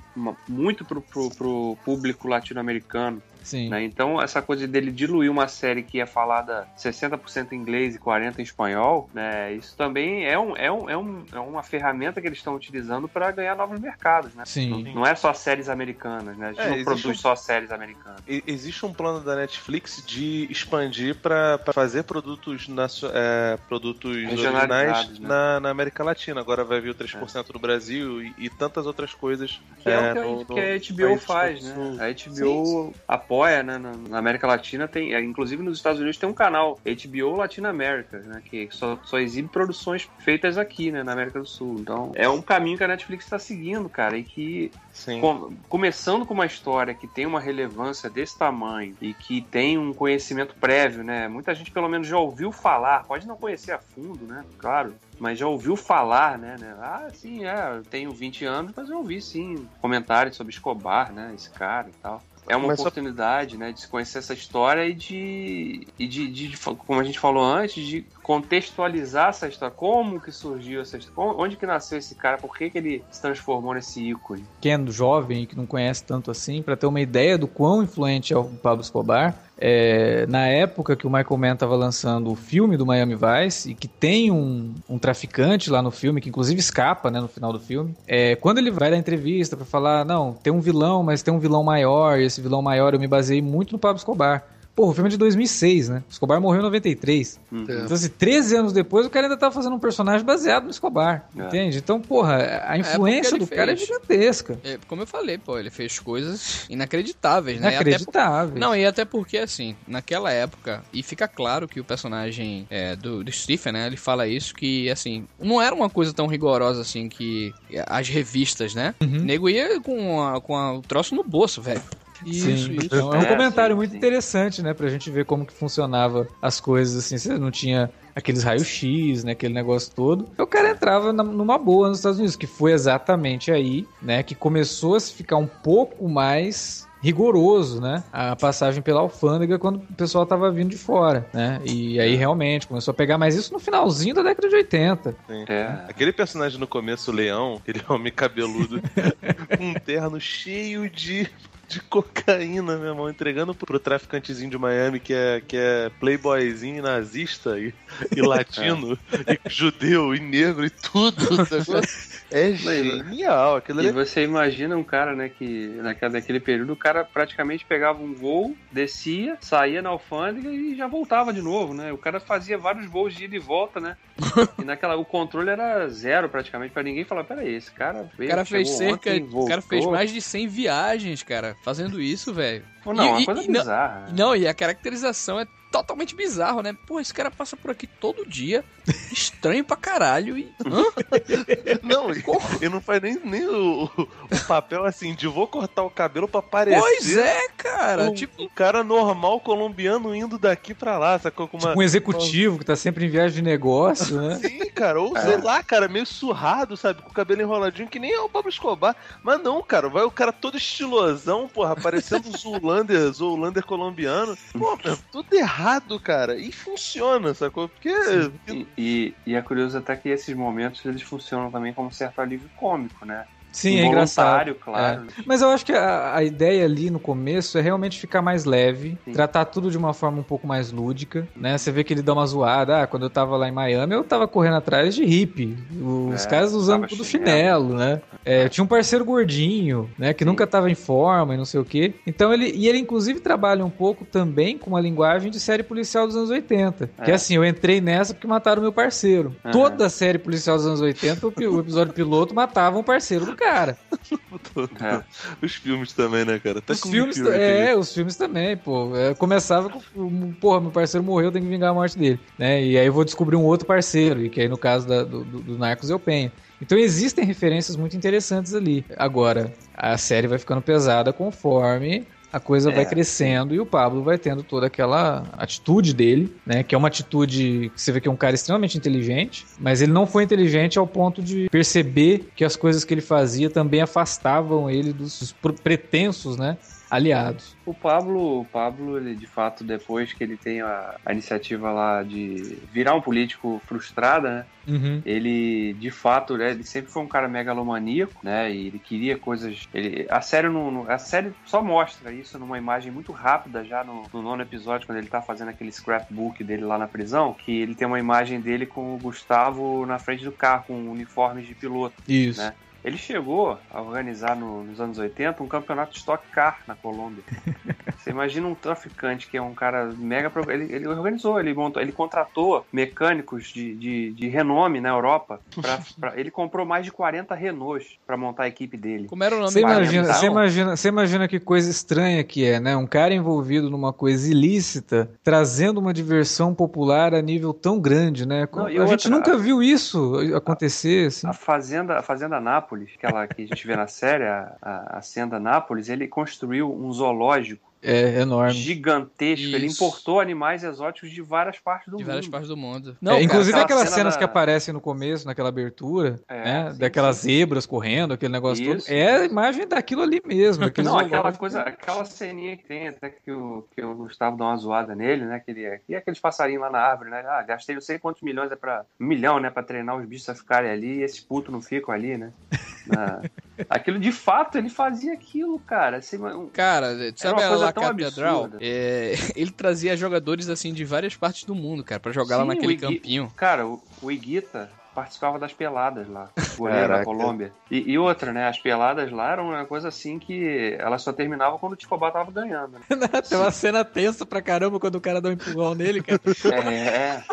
S3: muito pro, pro, pro público latino-americano.
S1: Sim.
S3: Né? Então, essa coisa dele diluir uma série que é falada 60% em inglês e 40% em espanhol, né? isso também é, um, é, um, é, um, é uma ferramenta que eles estão utilizando para ganhar novos mercados. Né?
S1: Sim.
S3: Não, não, é só séries americanas, né? a gente é, não produz um, só séries americanas.
S2: Existe um plano da Netflix de expandir para fazer produtos, na, é, produtos originais né? na, na, América Latina. Agora vai vir o 3% é. no Brasil e, e, tantas outras coisas.
S3: Que é, o que, no, a, que a HBO faz, né? A HBO sim, sim apoia, né, na América Latina tem, é, inclusive nos Estados Unidos tem um canal HBO Latin America, né, que só, só exibe produções feitas aqui, né, na América do Sul. Então, é um caminho que a Netflix está seguindo, cara, e que com, começando com uma história que tem uma relevância desse tamanho e que tem um conhecimento prévio, né? Muita gente pelo menos já ouviu falar, pode não conhecer a fundo, né? Claro, mas já ouviu falar, né, né? Ah, sim, é, eu tenho 20 anos, mas eu ouvi sim comentários sobre Escobar, né? Esse cara e tal é uma Mas oportunidade, só... né, de se conhecer essa história e de, e de, de, de, como a gente falou antes, de contextualizar essa história. Como que surgiu essa história? Onde que nasceu esse cara? Por que, que ele se transformou nesse ícone?
S1: Quem é jovem que não conhece tanto assim, para ter uma ideia do quão influente é o Pablo Escobar, é, na época que o Michael Mann estava lançando o filme do Miami Vice e que tem um, um, traficante lá no filme que inclusive escapa, né, no final do filme. É, quando ele vai dar entrevista para falar, não, tem um vilão, mas tem um vilão maior. E esse vilão maior eu me baseei muito no Pablo Escobar. Pô, o filme é de 2006, né? Escobar morreu em 93. Uhum. Então, assim, 13 anos depois, o cara ainda tá fazendo um personagem baseado no Escobar. É. Entende? Então, porra, a é, influência é do fez. cara é gigantesca.
S4: É, como eu falei, pô, ele fez coisas inacreditáveis, né?
S1: Inacreditáveis.
S4: Por... Não, e até porque, assim, naquela época, e fica claro que o personagem é, do, do Stephen, né? Ele fala isso, que, assim, não era uma coisa tão rigorosa assim que as revistas, né? Uhum. O nego ia com, a, com a, o troço no bolso, velho.
S1: Isso, sim. isso. É um é, comentário muito interessante, né? Pra gente ver como que funcionava as coisas, assim. Você não tinha aqueles raios-x, né? Aquele negócio todo. O cara entrava na, numa boa nos Estados Unidos, que foi exatamente aí, né? Que começou a se ficar um pouco mais rigoroso, né? A passagem pela alfândega quando o pessoal tava vindo de fora, né? E aí realmente começou a pegar mais isso no finalzinho da década de 80.
S2: Sim. É. Aquele personagem no começo, o Leão, aquele homem cabeludo, com um terno cheio de de cocaína, meu irmão, entregando pro traficantezinho de Miami que é, que é playboyzinho nazista e, e latino, é. e judeu e negro e tudo. É genial. Aquilo
S3: e é... você imagina um cara, né, que naquele, naquele período o cara praticamente pegava um voo, descia, saía na alfândega e já voltava de novo, né? O cara fazia vários voos de ida e volta, né? e naquela, o controle era zero praticamente para ninguém falar, peraí, esse cara
S4: veio, O cara fez cerca, ontem, o cara fez mais de 100 viagens, cara, fazendo isso, velho.
S3: Não, e, uma coisa e, bizarra.
S4: Não, não, e a caracterização é totalmente bizarro, né? Pô, esse cara passa por aqui todo dia, estranho pra caralho e.
S2: não, ele não faz nem, nem o, o, papel assim de vou cortar o cabelo pra parecer.
S4: Pois é, cara.
S2: Um, tipo, um cara normal colombiano indo daqui pra lá, sacou? Com uma,
S1: tipo um executivo que tá sempre em viagem de negócio, né?
S2: Sim, cara. Ou é. sei lá, cara, meio surrado, sabe? Com o cabelo enroladinho, que nem é o Pablo Escobar. Mas não, cara, vai o cara todo estilosão, porra, parecendo o Zoolander, Zoolander colombiano. Pô, tudo errado errado, cara. E funciona, sacou? Porque.
S3: E, e, e é curioso até que esses momentos eles funcionam também como certo alívio cômico, né?
S1: Sim, é engraçado.
S3: claro.
S1: É. Mas eu acho que a, a, ideia ali no começo é realmente ficar mais leve, Sim. tratar tudo de uma forma um pouco mais lúdica, né? Você vê que ele dá uma zoada. Ah, quando eu tava lá em Miami, eu tava correndo atrás de hippie. Os é, caras usando tudo chinelo, chinelo né? É, tinha um parceiro gordinho, né? Que Sim. nunca tava em forma e não sei o quê. Então ele. E ele, inclusive, trabalha um pouco também com uma linguagem de série policial dos anos 80. É. Que assim, eu entrei nessa porque mataram meu parceiro. Toda série policial dos anos 80, o, o episódio piloto matava um parceiro do cara.
S2: É. Os filmes também, né, cara?
S1: Até os filmes, filme é, os filmes também, pô. É, começava com, porra, meu parceiro morreu, tem que vingar a morte dele, né? E aí eu vou descobrir um outro parceiro, e que aí no caso da, do, do, do Narcos eu penho. Então existem referências muito interessantes ali. Agora, a série vai ficando pesada conforme a coisa é, vai crescendo e o Pablo vai tendo toda aquela atitude dele, né? Que é uma atitude que você vê que é um cara extremamente inteligente, mas ele não foi inteligente ao ponto de perceber que as coisas que ele fazia também afastavam ele dos pretensos, né? Aliados.
S3: O Pablo, o Pablo, ele de fato, depois que ele tem a, a iniciativa lá de virar um político frustrado, né? Uhum. Ele, de fato, né, ele sempre foi um cara megalomaníaco, né? E ele queria coisas. Ele, a série não, a série só mostra isso numa imagem muito rápida já no, no, nono episódio, quando ele tá fazendo aquele scrapbook dele lá na prisão, que ele tem uma imagem dele com o Gustavo na frente do carro com uniformes de piloto.
S1: Isso.
S3: Né? Ele chegou a organizar no, nos anos 80 um campeonato de Stock Car na Colômbia. Você imagina um traficante que é um cara mega. Ele, ele organizou, ele montou, ele contratou mecânicos de, de, de renome na Europa. Pra, pra, ele comprou mais de 40 Renaults para montar a equipe dele.
S1: Como era o nome você imagina, você imagina, você imagina que coisa estranha que é, né? Um cara envolvido numa coisa ilícita trazendo uma diversão popular a nível tão grande, né? Não, a outra, gente nunca viu isso acontecer. Assim.
S3: A Fazenda, a Fazenda Nápoles Nápoles, aquela que a gente vê na série, a, a, a Senda Nápoles, ele construiu um zoológico
S1: é enorme.
S3: Gigantesco. Isso. Ele importou animais exóticos de várias partes do
S4: de
S3: mundo.
S4: De várias partes do mundo.
S1: Não, é, inclusive cara, aquelas cenas da... que aparecem no começo, naquela abertura, é, né? Sim, Daquelas sim. zebras correndo, aquele negócio Isso. todo. É a imagem daquilo ali mesmo.
S3: Não, aquela coisa, aquela ceninha que tem, até que o, que o Gustavo dá uma zoada nele, né? Que ele, é, e aqueles passarinhos lá na árvore, né? Ah, gastei não sei quantos milhões, é pra. Um milhão, né? Pra treinar os bichos a ficarem ali e esses putos não ficam ali, né? Na... Aquilo de fato, ele fazia aquilo, cara. Assim, um...
S4: Cara, sabe a La Catedral? É, ele trazia jogadores assim de várias partes do mundo, cara, para jogar Sim, lá naquele campinho.
S3: Cara, o, o Iguita participava das peladas lá, goleiro da Colômbia. E, e, outra, né? As peladas lá eram uma coisa assim que elas só terminavam quando o Ticobar tava ganhando. Né?
S1: Tem uma cena tensa pra caramba quando o cara dá um empurrão nele, cara.
S3: É.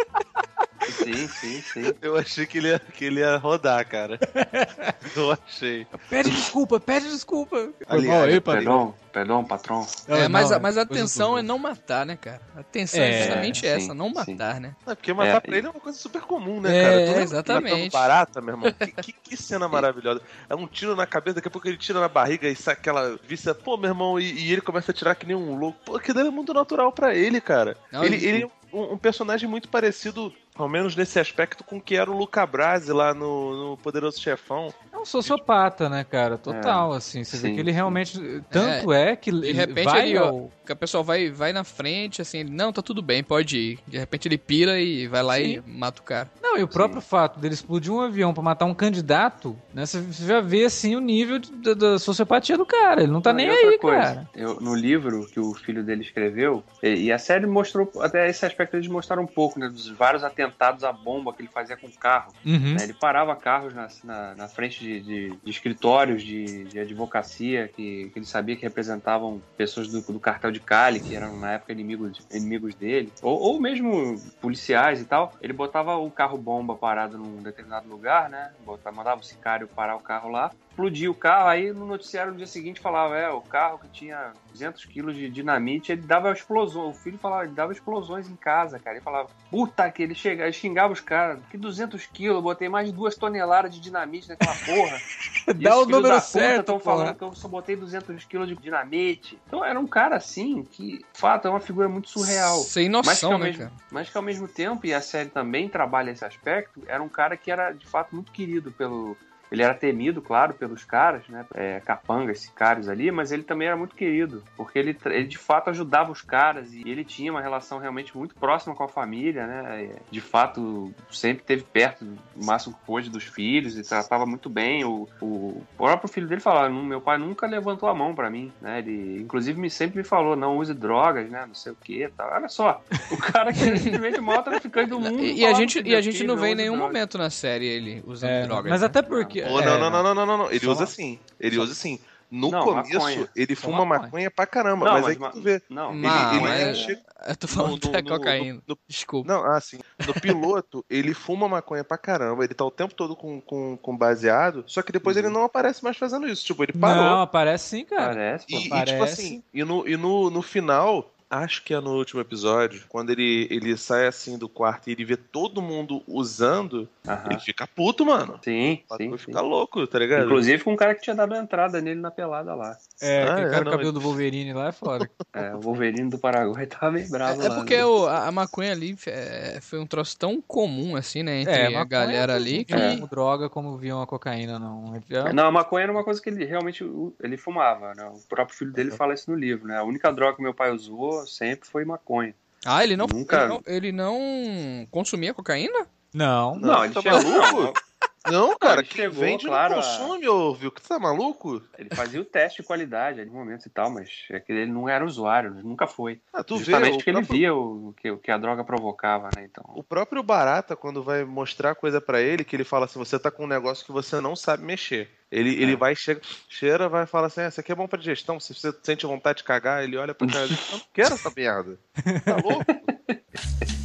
S3: Sim, sim, sim.
S2: Eu achei que ele ia, que ele ia rodar, cara. Eu achei.
S1: Pede desculpa, pede desculpa.
S3: Ali, ali, aí, perdão, perdão, patrão.
S4: É, mas, a, mas a atenção é não matar, né, cara? A atenção é, é justamente sim, essa, não matar, sim. né?
S2: É, porque matar é, pra ele é uma coisa super comum, né, cara?
S4: É, exatamente.
S2: barata, meu irmão. Que, que, que, cena maravilhosa. É um tiro na cabeça, daqui a pouco ele tira na barriga e sai aquela vista, pô, meu irmão, e, e ele começa a tirar que nem um louco. Pô, aquilo é muito natural pra ele, cara. Não, ele, ele é um, um personagem muito parecido ao menos nesse aspecto, com que era o Luca Brasi lá no, no Poderoso Chefão.
S1: É um sociopata, né, cara? Total, é, assim. Você sim, vê que ele realmente. Tanto é, é que.
S4: De repente vai ele, ao... que a pessoa vai, vai na frente, assim, ele, não, tá tudo bem, pode ir. De repente ele pira e vai lá sim. e mata o cara.
S1: Não, e o próprio sim. fato dele explodir um avião para matar um candidato, né? Você já vê, assim, o nível de, da sociopatia do cara. Ele não tá não, nem aí, coisa, cara.
S3: Eu, no livro que o filho dele escreveu, e, e, a série mostrou, até esse aspecto eles mostraram um pouco, né? Dos vários atentados atentados à bomba que ele fazia com carro. Uhum. Né? Ele parava carros na, na, na frente de, de, de escritórios de, de advocacia que, que, ele sabia que representavam pessoas do, do, cartel de Cali, que eram na época inimigos, inimigos dele, ou, ou mesmo policiais e tal. Ele botava o carro bomba parado num determinado lugar, né? Botava, mandava o sicário parar o carro lá explodia o carro, aí no noticiário no dia seguinte falava, é, o carro que tinha 200 quilos de dinamite, ele dava explosões, o filho falava, ele dava explosões em casa, cara, ele falava, puta que ele chega, ele xingava os caras, que 200 quilos, eu botei mais de duas toneladas de dinamite naquela porra.
S1: Dá o número certo,
S3: estão falando que eu só botei 200 quilos de dinamite. Então era um cara assim, que, de fato, é uma figura muito surreal.
S4: Sem noção,
S3: mas
S4: né,
S3: mesmo, cara? Mas que ao mesmo tempo, e a série também trabalha esse aspecto, era um cara que era, de fato, muito querido pelo ele era temido, claro, pelos caras, né? É, capangas, sicários ali, mas ele também era muito querido, porque ele, ele de fato ajudava os caras e ele tinha uma relação realmente muito próxima com a família, né? De fato, sempre teve perto o máximo que pôde dos filhos e tratava muito bem. O, o próprio filho dele falava: meu pai nunca levantou a mão para mim, né? Ele, inclusive, me, sempre me falou: não use drogas, né? Não sei o que tal. Olha só, o cara que é simplesmente o maior traficante do mundo.
S4: E, a gente, e a gente não vê em nenhum drogas. momento na série ele usando é, drogas.
S1: Mas né? até porque
S2: que. Oh, é, não, não, não, não, não, não, Ele só... usa assim. Ele só... usa assim. No não, começo, maconha. ele fuma maconha. maconha pra caramba, não, mas, mas aí que tu vê.
S3: Não,
S2: ele, ele
S4: é... chega... Eu tô falando no, no, cocaína. No, Desculpa.
S2: Não, assim, no piloto, ele fuma maconha pra caramba, ele tá o tempo todo com, com, com baseado, só que depois uhum. ele não aparece mais fazendo isso. Tipo, ele parou.
S1: Não, aparece sim, cara.
S3: Parece, pô.
S2: E, e tipo assim, e, no, e no, no final, acho que é no último episódio, quando ele, ele sai assim do quarto e ele vê todo mundo usando, ele fica puto, mano.
S3: Sim, sim.
S2: Ele fica louco, tá ligado?
S3: Inclusive com um cara que tinha dado a entrada nele na pelada lá.
S1: É, ah, aquele é, cara não, cabelo do Wolverine lá é fora.
S3: É, o Wolverine do Paraguai tava meio bravo
S4: é,
S3: lá.
S4: É porque né? o, a, a, maconha ali é, foi um troço tão comum, assim, né, entre é, a galera ali. Que...
S1: Como droga como viam a cocaína, não.
S3: Não, a maconha era uma coisa que ele realmente ele fumava, né? O próprio filho dele fala isso no livro, né? A única droga que meu pai usou sempre foi maconha.
S4: Ah, ele não, Nunca... ele não, ele não consumia cocaína?
S1: Não.
S3: Não, não ele tá maluco?
S2: Não, cara, que chegou, vende claro, não consome, ô, viu? Que tá maluco?
S3: Ele fazia o teste de qualidade em momentos e tal, mas é que ele não era usuário, nunca foi.
S2: Ah, tu
S3: Justamente
S2: vê,
S3: porque próprio... ele via o que, o que a droga provocava, né? Então...
S2: O próprio Barata, quando vai mostrar coisa para ele, que ele fala assim, você tá com um negócio que você não sabe mexer. Ele, é. ele vai, chega, cheira, vai falar assim: ah, isso aqui é bom pra digestão. Se você sente vontade de cagar, ele olha pra cara e diz: não quero essa merda. Tá louco?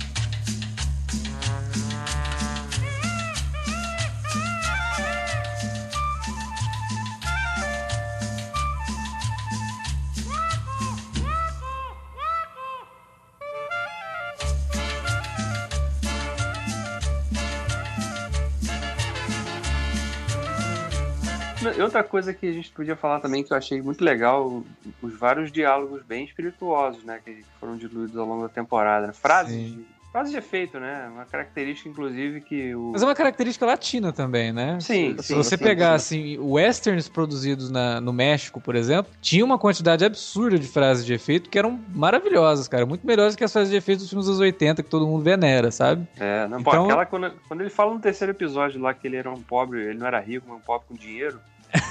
S3: outra coisa que a gente podia falar também que eu achei muito legal, os vários diálogos bem espirituosos, né, que foram diluídos ao longo da temporada. Né? Frases Sim. Frase de efeito, né? Uma característica, inclusive, que o.
S1: Mas é uma característica latina também, né?
S3: Sim.
S1: Se,
S3: sim,
S1: você
S3: sim,
S1: pegar,
S3: sim.
S1: assim, westerns produzidos na, no México, por exemplo, tinha uma quantidade absurda de frases de efeito que eram maravilhosas, cara. Muito melhores que as frases de efeito dos filmes dos 80 que todo mundo venera, sabe?
S3: É, não, então... pô, aquela quando, quando ele fala no terceiro episódio lá que ele era um pobre, ele não era rico, mas um pobre com dinheiro.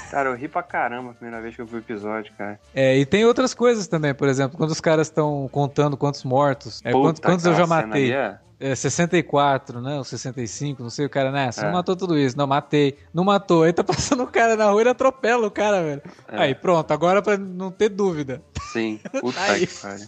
S3: Cara, eu ri pra caramba a primeira vez que eu vi o episódio, cara.
S1: É, e tem outras coisas também, por exemplo, quando os caras estão contando quantos mortos, é, quantos, quantos eu já matei. É... É, 64, né? Ou 65, não sei, o cara, né? Você é. não matou tudo isso. Não, matei. Não matou. Aí tá passando o cara na rua e atropela o cara, velho. É. Aí, pronto, agora pra não ter dúvida.
S3: Sim, puta que pariu.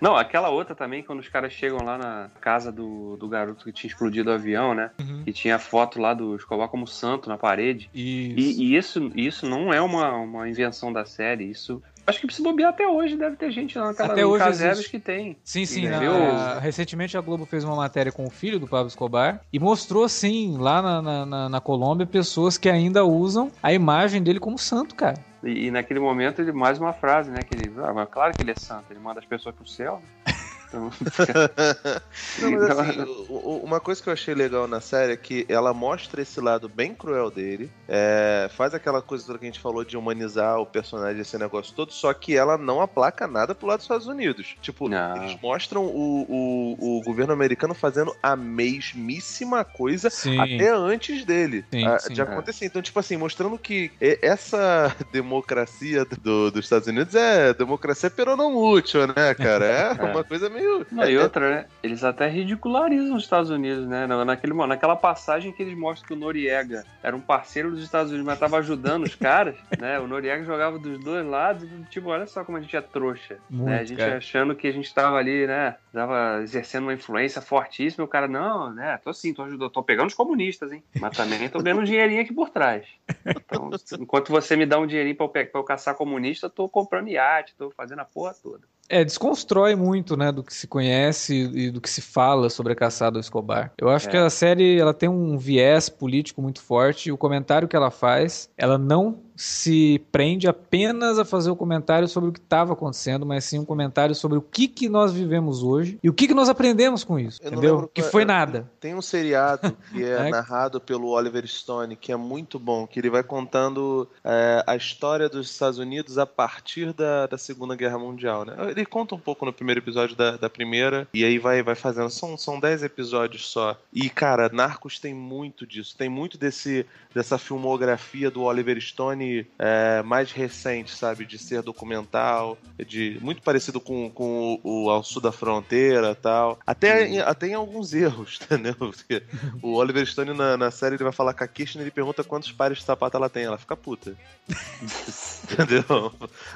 S3: Não, aquela outra também, quando os caras chegam lá na casa do, do garoto que tinha explodido o avião, né? Uhum. E tinha a foto lá do Escobar como santo na parede.
S1: Isso.
S3: E, e, isso, isso não é uma, uma invenção da série, isso Acho que se bobear até hoje deve ter gente lá naquela
S1: até hoje
S3: Casebres que tem.
S1: Sim, sim. Na, recentemente a Globo fez uma matéria com o filho do Pablo Escobar e mostrou, sim, lá na, na, na, na Colômbia, pessoas que ainda usam a imagem dele como santo, cara.
S3: E, e, naquele momento ele mais uma frase, né? Que ele, ah, claro que ele é santo, ele manda as pessoas pro céu. Né?
S2: Então, Não, mas então, assim, uma coisa que eu achei legal na série é que ela mostra esse lado bem cruel dele, é, faz aquela coisa toda que a gente falou de humanizar o personagem, esse negócio todo, só que ela não aplaca nada pro lado dos Estados Unidos. Tipo, não. eles mostram o, o, o, governo americano fazendo a mesmíssima coisa sim. até antes dele sim, a, sim, de acontecer. É. Então, tipo assim, mostrando que essa democracia do, dos Estados Unidos é democracia peronomútil, né, cara? É, é. uma coisa meio meio.
S3: Não, e outra, né? Eles até ridicularizam os Estados Unidos, né? Naquele, naquela passagem que eles mostram que o Noriega era um parceiro dos Estados Unidos, mas tava ajudando os caras, né? O Noriega jogava dos dois lados, tipo, olha só como a gente é trouxa. Muito, né? A gente cara. achando que a gente tava ali, né? Tava exercendo uma influência fortíssima, e o cara, não, né? Tô assim, tô ajudando, tô pegando os comunistas, hein? Mas também tô vendo um dinheirinho aqui por trás. Então, enquanto você me dá um dinheirinho pra eu, pra eu caçar comunista, eu tô comprando iate, tô fazendo a porra toda.
S1: É, desconstrói muito, né, do que se conhece e do que se fala sobre a caçada ao Escobar. Eu acho é. que a série ela tem um viés político muito forte e o comentário que ela faz, ela não se prende apenas a fazer o comentário sobre o que estava acontecendo, mas sim um comentário sobre o que, que nós vivemos hoje e o que, que nós aprendemos com isso, Eu entendeu? Que foi nada.
S2: Tem um seriado que é, é, narrado pelo Oliver Stone, que é muito bom, que ele vai contando é, a história dos Estados Unidos a partir da, da Segunda Guerra Mundial, né? Ele conta um pouco no primeiro episódio da, da primeira, e aí vai, vai fazendo, são, são dez episódios só. E, cara, Narcos tem muito disso, tem muito desse, dessa filmografia do Oliver Stone é, mais recente, sabe? De ser documental, de muito parecido com, com o, o Ao Sul da Fronteira tal. Até, em, até em alguns erros, entendeu? Porque o Oliver Stone na, na série ele vai falar com a Kirsten e ele pergunta quantos pares de sapato ela tem. Ela fica puta. entendeu?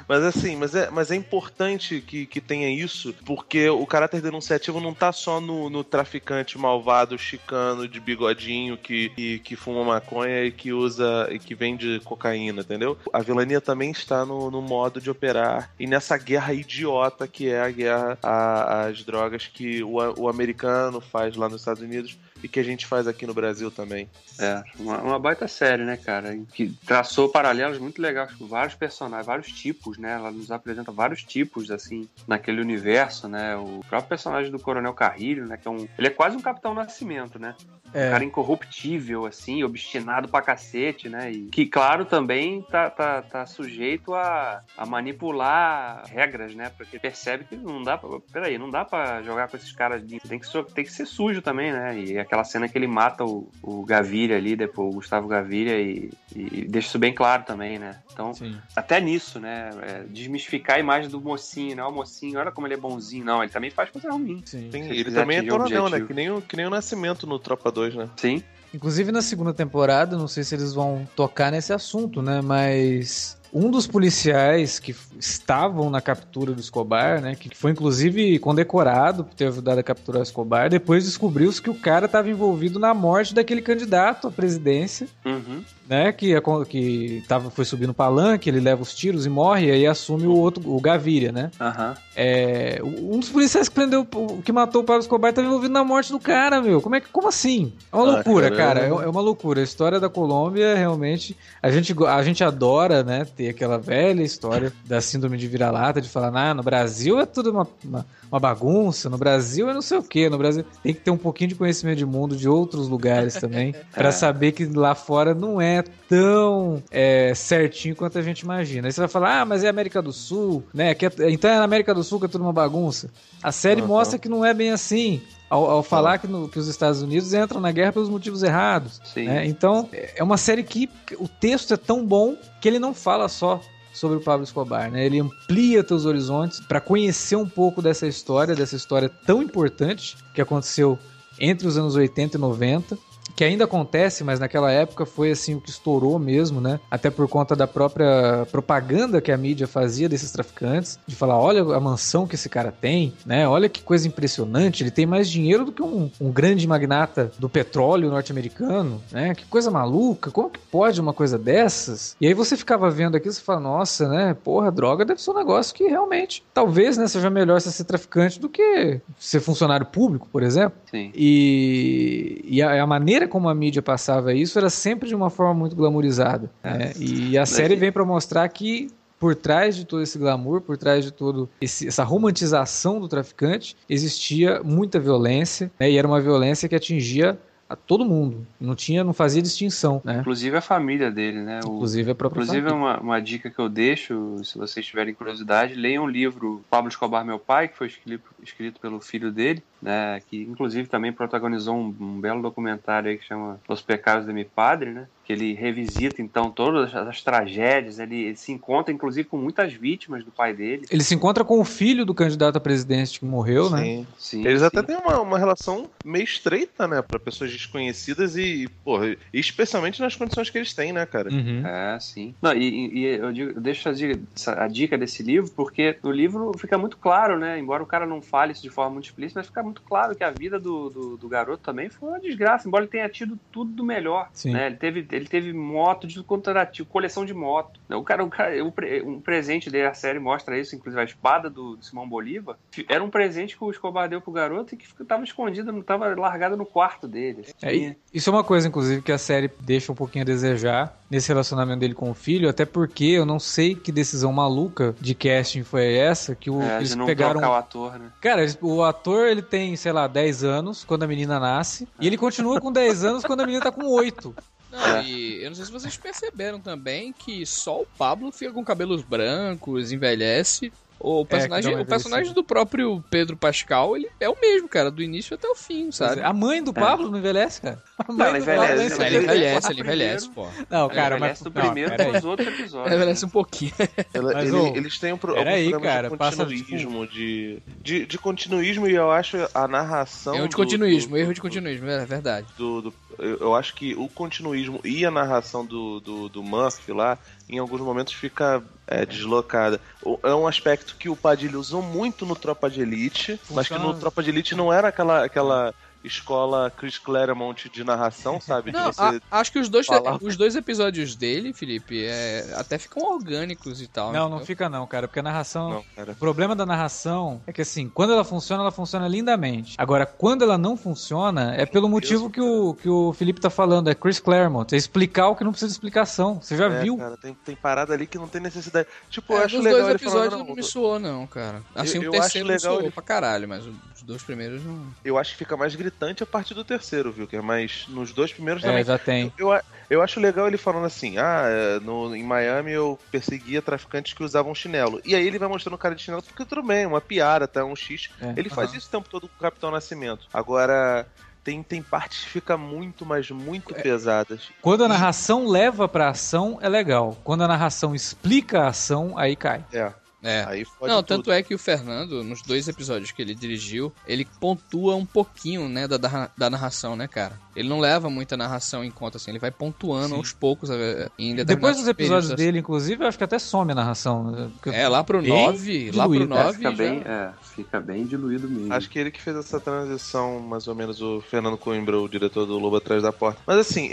S2: Mas assim, mas é, mas é importante que, que tenha isso, porque o caráter denunciativo não tá só no, no traficante malvado, chicano, de bigodinho, que, que, que fuma maconha e que usa e que vende cocaína funciona, entendeu? A vilania também está no, no modo de operar e nessa guerra idiota que é a guerra às drogas que o, o americano faz lá nos Estados Unidos e que a gente faz aqui no Brasil também.
S3: É, uma, uma baita série, né, cara? Que traçou paralelos muito legais com vários personagens, vários tipos, né? Ela nos apresenta vários tipos, assim, naquele universo, né? O próprio personagem do Coronel Carrilho, né? Que é um. Ele é quase um Capitão Nascimento, né? É. Um cara incorruptível, assim, obstinado pra cacete, né? E que, claro, também tá, tá, tá sujeito a, a manipular regras, né? Porque percebe que não dá pra. Peraí, não dá pra jogar com esses caras. Tem que, tem que ser sujo também, né? E aquela cena que ele mata o, o Gaviria ali, depois o Gustavo Gaviria, e, e deixa isso bem claro também, né? Então, Sim. até nisso, né? É, desmistificar a imagem do mocinho, né? O mocinho, olha como ele é bonzinho. Não, ele também faz coisa ruim.
S2: Sim. Sim ele também é toradão, né? Que nem, o, que nem o Nascimento no Tropa 2, né?
S3: Sim.
S1: Inclusive na segunda temporada, não sei se eles vão tocar nesse assunto, né? Mas um dos policiais que estavam na captura do Escobar, né, que foi inclusive condecorado por ter ajudado a capturar o Escobar, depois descobriu-se que o cara estava envolvido na morte daquele candidato à presidência.
S3: Uhum
S1: né? Que, que tava, foi subindo o palanque, ele leva os tiros e morre, e aí assume o outro, o Gaviria, né?
S3: Uhum.
S1: É, um dos policiais que prendeu, que matou o Pablo Escobar estava envolvido na morte do cara, meu. Como é que, como assim? É uma ah, loucura, cara. É, é, uma loucura. A história da Colômbia, realmente, a gente, a gente adora, né? Ter aquela velha história da síndrome de vira-lata, de falar, ah, no Brasil é tudo uma, uma uma bagunça. No Brasil é não sei o que. No Brasil tem que ter um pouquinho de conhecimento de mundo de outros lugares também para saber que lá fora não é tão é, certinho quanto a gente imagina. Aí você vai falar, ah, mas é América do Sul, né? Que é, então é na América do Sul que é tudo uma bagunça. A série uhum. mostra que não é bem assim. Ao, ao, falar que, no, que, os Estados Unidos entram na guerra pelos motivos errados. Né? Então, é uma série que o texto é tão bom que ele não fala só sobre o Pablo Escobar, né? Ele amplia teus horizontes para conhecer um pouco dessa história, dessa história tão importante que aconteceu entre os anos 80 e 90 que ainda acontece, mas naquela época foi assim o que estourou mesmo, né? Até por conta da própria propaganda que a mídia fazia desses traficantes, de falar, olha a mansão que esse cara tem, né? Olha que coisa impressionante, ele tem mais dinheiro do que um, um grande magnata do petróleo norte-americano, né? Que coisa maluca, como que pode uma coisa dessas? E aí você ficava vendo aquilo e você fala, nossa, né? Porra, droga deve ser um negócio que realmente, talvez, né, seja melhor você ser traficante do que ser funcionário público, por exemplo.
S3: Sim.
S1: E, e a, a maneira como a mídia passava isso era sempre de uma forma muito glamourizada. Né? E a série vem para mostrar que por trás de todo esse glamour, por trás de todo esse, essa romantização do traficante, existia muita violência, né? E era uma violência que atingia a todo mundo. Não tinha, não fazia distinção, né?
S3: Inclusive a família dele, né?
S1: O, inclusive a própria
S3: Inclusive
S1: família.
S3: uma, uma dica que eu deixo, se vocês tiverem curiosidade, leiam o livro Pablo Escobar, Meu Pai, que foi escrito, escrito pelo filho dele, né? Que inclusive também protagonizou um, um belo documentário aí que chama Os Pecados de Mi Padre, né? que ele revisita então todas as tragédias, ele, ele, se encontra inclusive com muitas vítimas do pai dele.
S1: Ele se encontra com o filho do candidato a presidente que morreu, né?
S2: sim, né? Sim, Eles sim. até têm uma, uma relação meio estreita, né, para pessoas desconhecidas e, porra, especialmente nas condições que eles têm, né, cara?
S3: Uhum. É, sim. Não, e, e eu, digo, eu deixo a dica, a dica desse livro porque no livro fica muito claro, né, embora o cara não fale isso de forma muito explícita, mas fica muito claro que a vida do, do, do garoto também foi uma desgraça, embora ele tenha tido tudo do melhor, né? Ele teve ele teve moto de contrativo, coleção de moto. O cara, o cara, um presente dele, a série mostra isso, inclusive a espada do, do Simão Bolívar, era um presente que o Escobar deu pro garoto e que estava escondido, não estava largado no quarto dele.
S1: É, isso é uma coisa, inclusive, que a série deixa um pouquinho a desejar nesse relacionamento dele com o filho, até porque eu não sei que decisão maluca de casting foi essa, que o,
S3: é,
S1: eles
S3: não
S1: pegaram...
S3: o ator, né?
S1: Cara, o ator, ele tem, sei lá, 10 anos quando a menina nasce, e ele continua com 10 anos quando a menina tá com 8.
S4: Não, é. e eu não sei se vocês perceberam também que só o Pablo fica com cabelos brancos, envelhece. O é, personagem, é, o personagem do próprio Pedro Pascal, ele é o mesmo, cara, do início até o fim, sabe?
S1: A mãe do Pablo é. não envelhece, cara? A mãe
S3: não,
S1: do
S3: envelhece,
S1: Pablo,
S3: envelhece,
S4: ele envelhece, ele envelhece, pô.
S1: Não, cara,
S3: ele
S1: mas
S3: do primeiro não, os outros episódios.
S4: Envelhece um pouquinho.
S2: Ela, ele, eles têm um pro,
S1: aí, cara,
S2: de continuismo, passa, de, de, de continuismo e eu acho a narração.
S4: Erro de continuismo, do, erro de continuismo, é verdade.
S2: Do, do, eu acho que o continuismo e a narração do, do, do Murphy lá, em alguns momentos fica é, deslocada. É um aspecto que o Padilha usou muito no Tropa de Elite, Funciona. mas que no Tropa de Elite não era aquela, aquela escola Chris Claremont de narração, sabe?
S4: Não,
S2: a,
S4: acho que os dois, os dois episódios dele, Felipe, é, até ficam orgânicos e tal.
S1: Não, não fica não, cara, porque a narração... Não, o problema da narração é que, assim, quando ela funciona, ela funciona lindamente. Agora, quando ela não funciona, é pelo motivo que o, que o Felipe tá falando, é Chris Claremont, é explicar o que não precisa de explicação. Você já
S2: é,
S1: viu?
S2: Cara, tem, tem parada ali que não tem necessidade. Tipo, é, eu acho legal
S4: dois episódios falando, não, não me suou, não, cara. Assim, eu, o terceiro acho legal ele... pra caralho, mas os dois primeiros não.
S2: Eu acho que fica mais gritante a partir do terceiro, viu? Mas nos dois primeiros
S1: é,
S2: também.
S1: já tem.
S2: Eu, eu, eu acho legal ele falando assim: ah, é, no, em Miami eu perseguia traficantes que usavam chinelo. E aí ele vai mostrando o cara de chinelo, porque tudo bem, uma piada, até tá, um X. É. Ele faz isso o tempo todo com o Capitão Nascimento. Agora tem, tem partes que ficam muito, mas muito é, pesadas.
S1: Quando a narração leva pra ação, é legal. Quando a narração explica a ação, aí cai.
S2: É.
S4: É. Aí Não, tudo. tanto é que o Fernando, nos dois episódios que ele dirigiu, ele pontua um pouquinho, né, da, da narração, né, cara? Ele não leva muita narração em conta, assim, ele vai pontuando Sim. aos poucos
S1: eh, em Depois dos episódios períodos, dele, inclusive, eu acho que até some a narração.
S4: Né? É, lá pro 9, lá pro 9
S3: é, fica, já... bem, é, fica bem diluído mesmo.
S2: Acho que ele que fez essa transição, mais ou menos, o Fernando Coimbra, o diretor do Lobo Atrás da Porta. Mas assim,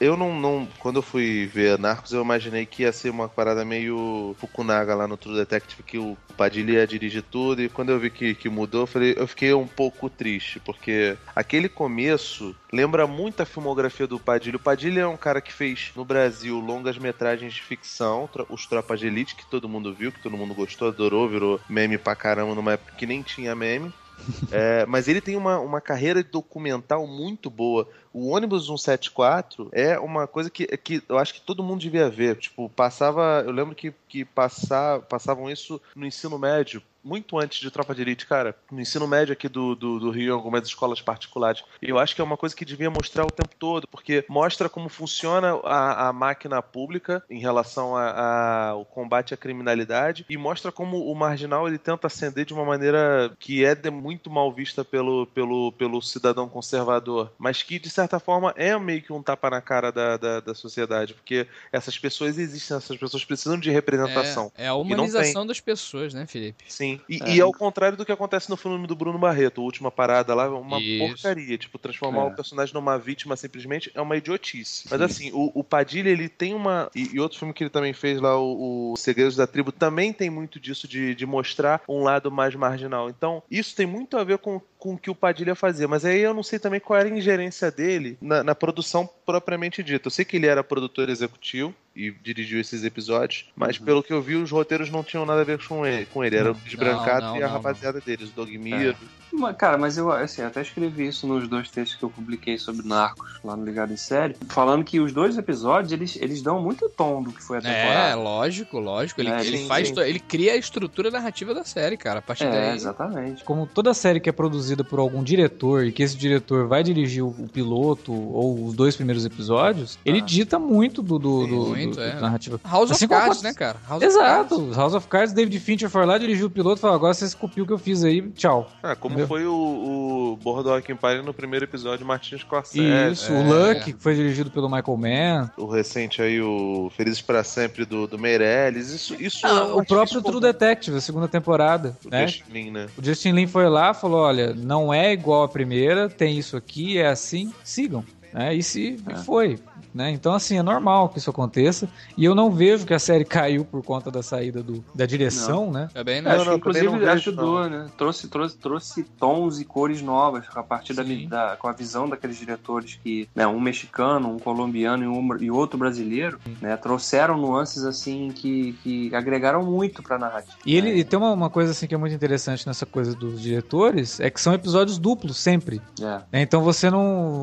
S2: eu não, não quando eu fui ver Narcos, eu imaginei que ia ser uma parada meio Fukunaga lá no True Detective, que o Padilha ia dirigir tudo, e quando eu vi que, que mudou, eu, falei, eu fiquei um pouco triste, porque aquele começo lembra muito a filmografia do Padilha. O Padilha é um cara que fez no Brasil longas metragens de ficção, os Tropas de Elite, que todo mundo viu, que todo mundo gostou, adorou, virou meme pra caramba numa época que nem tinha meme. É, mas ele tem uma, uma carreira documental muito boa. O ônibus 174 é uma coisa que, que eu acho que todo mundo devia ver. Tipo, passava. Eu lembro que, que passar, passavam isso no ensino médio muito antes de Tropa de Elite, cara, no ensino médio aqui do, do, do, Rio, em algumas escolas particulares. E eu acho que é uma coisa que devia mostrar o tempo todo, porque mostra como funciona a, a máquina pública em relação ao combate à criminalidade e mostra como o marginal ele tenta ascender de uma maneira que é de, muito mal vista pelo, pelo, pelo cidadão conservador, mas que de certa forma é meio que um tapa na cara da, da, da sociedade, porque essas pessoas existem, essas pessoas precisam de representação.
S4: É, é a humanização das pessoas, né, Felipe?
S2: Sim. E, é. e ao contrário do que acontece no filme do Bruno Barreto, a última parada lá, uma Isso. porcaria. Tipo, transformar é. o personagem numa vítima simplesmente é uma idiotice. Sim. Mas assim, o, o, Padilha, ele tem uma. E, e, outro filme que ele também fez lá, o, o Segredos da Tribo, também tem muito disso de, de mostrar um lado mais marginal. Então, isso tem muito a ver com com o que o Padilha fazia, mas aí eu não sei também qual era a ingerência dele na, na produção propriamente dita. Eu sei que ele era produtor executivo e dirigiu esses episódios, mas uhum. pelo que eu vi, os roteiros não tinham nada a ver com ele. Com ele. Era o Desbrancado e a rapaziada deles, o Dogmiro. É.
S3: Cara, mas eu assim, até escrevi isso nos dois textos que eu publiquei sobre Narcos lá no Ligado em Série, falando que os dois episódios eles, eles dão muito tom do que foi a temporada.
S4: É, lógico, lógico. Ele, é, ele sim, faz, sim. ele cria a estrutura narrativa da série, cara. A partir é, daí.
S3: Exatamente.
S1: Como toda série que é produzida por algum diretor e que esse diretor vai dirigir o, o piloto ou os dois primeiros episódios, ah. ele dita muito do, do, do, muito, do, é. narrativa.
S4: House assim of Cards, né, cara?
S1: House Exato. House of Cards, David Fincher foi lá, dirigiu o piloto e falou: agora vocês copiam o que eu fiz aí, tchau.
S2: Ah, como Entendeu? foi o, o Boardwalk Empire no primeiro episódio, Martin Scorsese.
S1: Isso, é. o Luck, que foi dirigido pelo Michael Mann.
S2: O recente aí, o Felizes para Sempre do, do Meirelles. Isso, isso
S1: ah, é o próprio True Detective, a segunda temporada. O né? Justin Lin, né? O Justin Lin foi lá falou: olha, não é igual a primeira, tem isso aqui, é assim, sigam. Né? E se é. foi. Né? Então, assim, é normal que isso aconteça. E eu não vejo que a série caiu por conta da saída do, da direção,
S3: não.
S1: né?
S3: É bem, né? Acho que, inclusive, ajudou, né? Trouxe, trouxe, trouxe tons e cores novas a partir da, da, com a visão daqueles diretores que, né, um mexicano, um colombiano e, um, e outro brasileiro, né? Trouxeram nuances, assim, que, que agregaram muito pra narrativa.
S1: E ele e tem uma, uma coisa, assim, que é muito interessante nessa coisa dos diretores, é que são episódios duplos, sempre. É. Né? Então você não...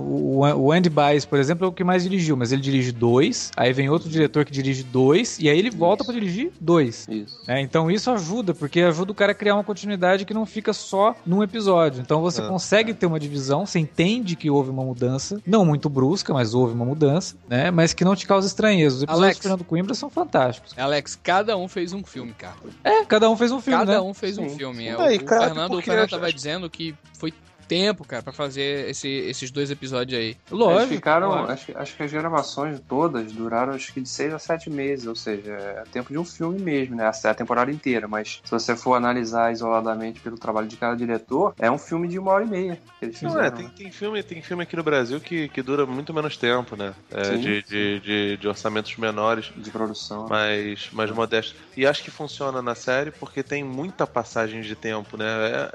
S1: O, o Andy Baez, por exemplo, é o que mais dirigiu mas ele dirige dois, aí vem outro diretor que dirige dois, e aí ele volta para dirigir dois. Isso. É, então isso ajuda, porque ajuda o cara a criar uma continuidade que não fica só num episódio. Então você é. consegue ter uma divisão, você entende que houve uma mudança, não muito brusca, mas houve uma mudança, né? Mas que não te causa estranheza. Os episódios Alex, do Fernando Coimbra são fantásticos.
S4: Alex, cada um fez um filme, cara.
S1: É, cada um fez um filme,
S4: cada
S1: né?
S4: um fez um filme. É, o, o, Fernando, o Fernando tava dizendo que foi tempo, cara, para fazer esse, esses dois episódios aí.
S3: Lógico. Eles ficaram, acho, acho que as gravações todas duraram acho que de seis a sete meses, ou seja, é tempo de um filme mesmo, né? A temporada inteira. Mas se você for analisar isoladamente pelo trabalho de cada diretor, é um filme de uma hora e meia que eles fizeram. Não, é,
S2: tem, né? tem, filme, tem filme aqui no Brasil que, que dura muito menos tempo, né? É, de, de, de, de, orçamentos menores.
S3: De produção.
S2: Mais, mais modestos. E acho que funciona na série porque tem muita passagem de tempo, né?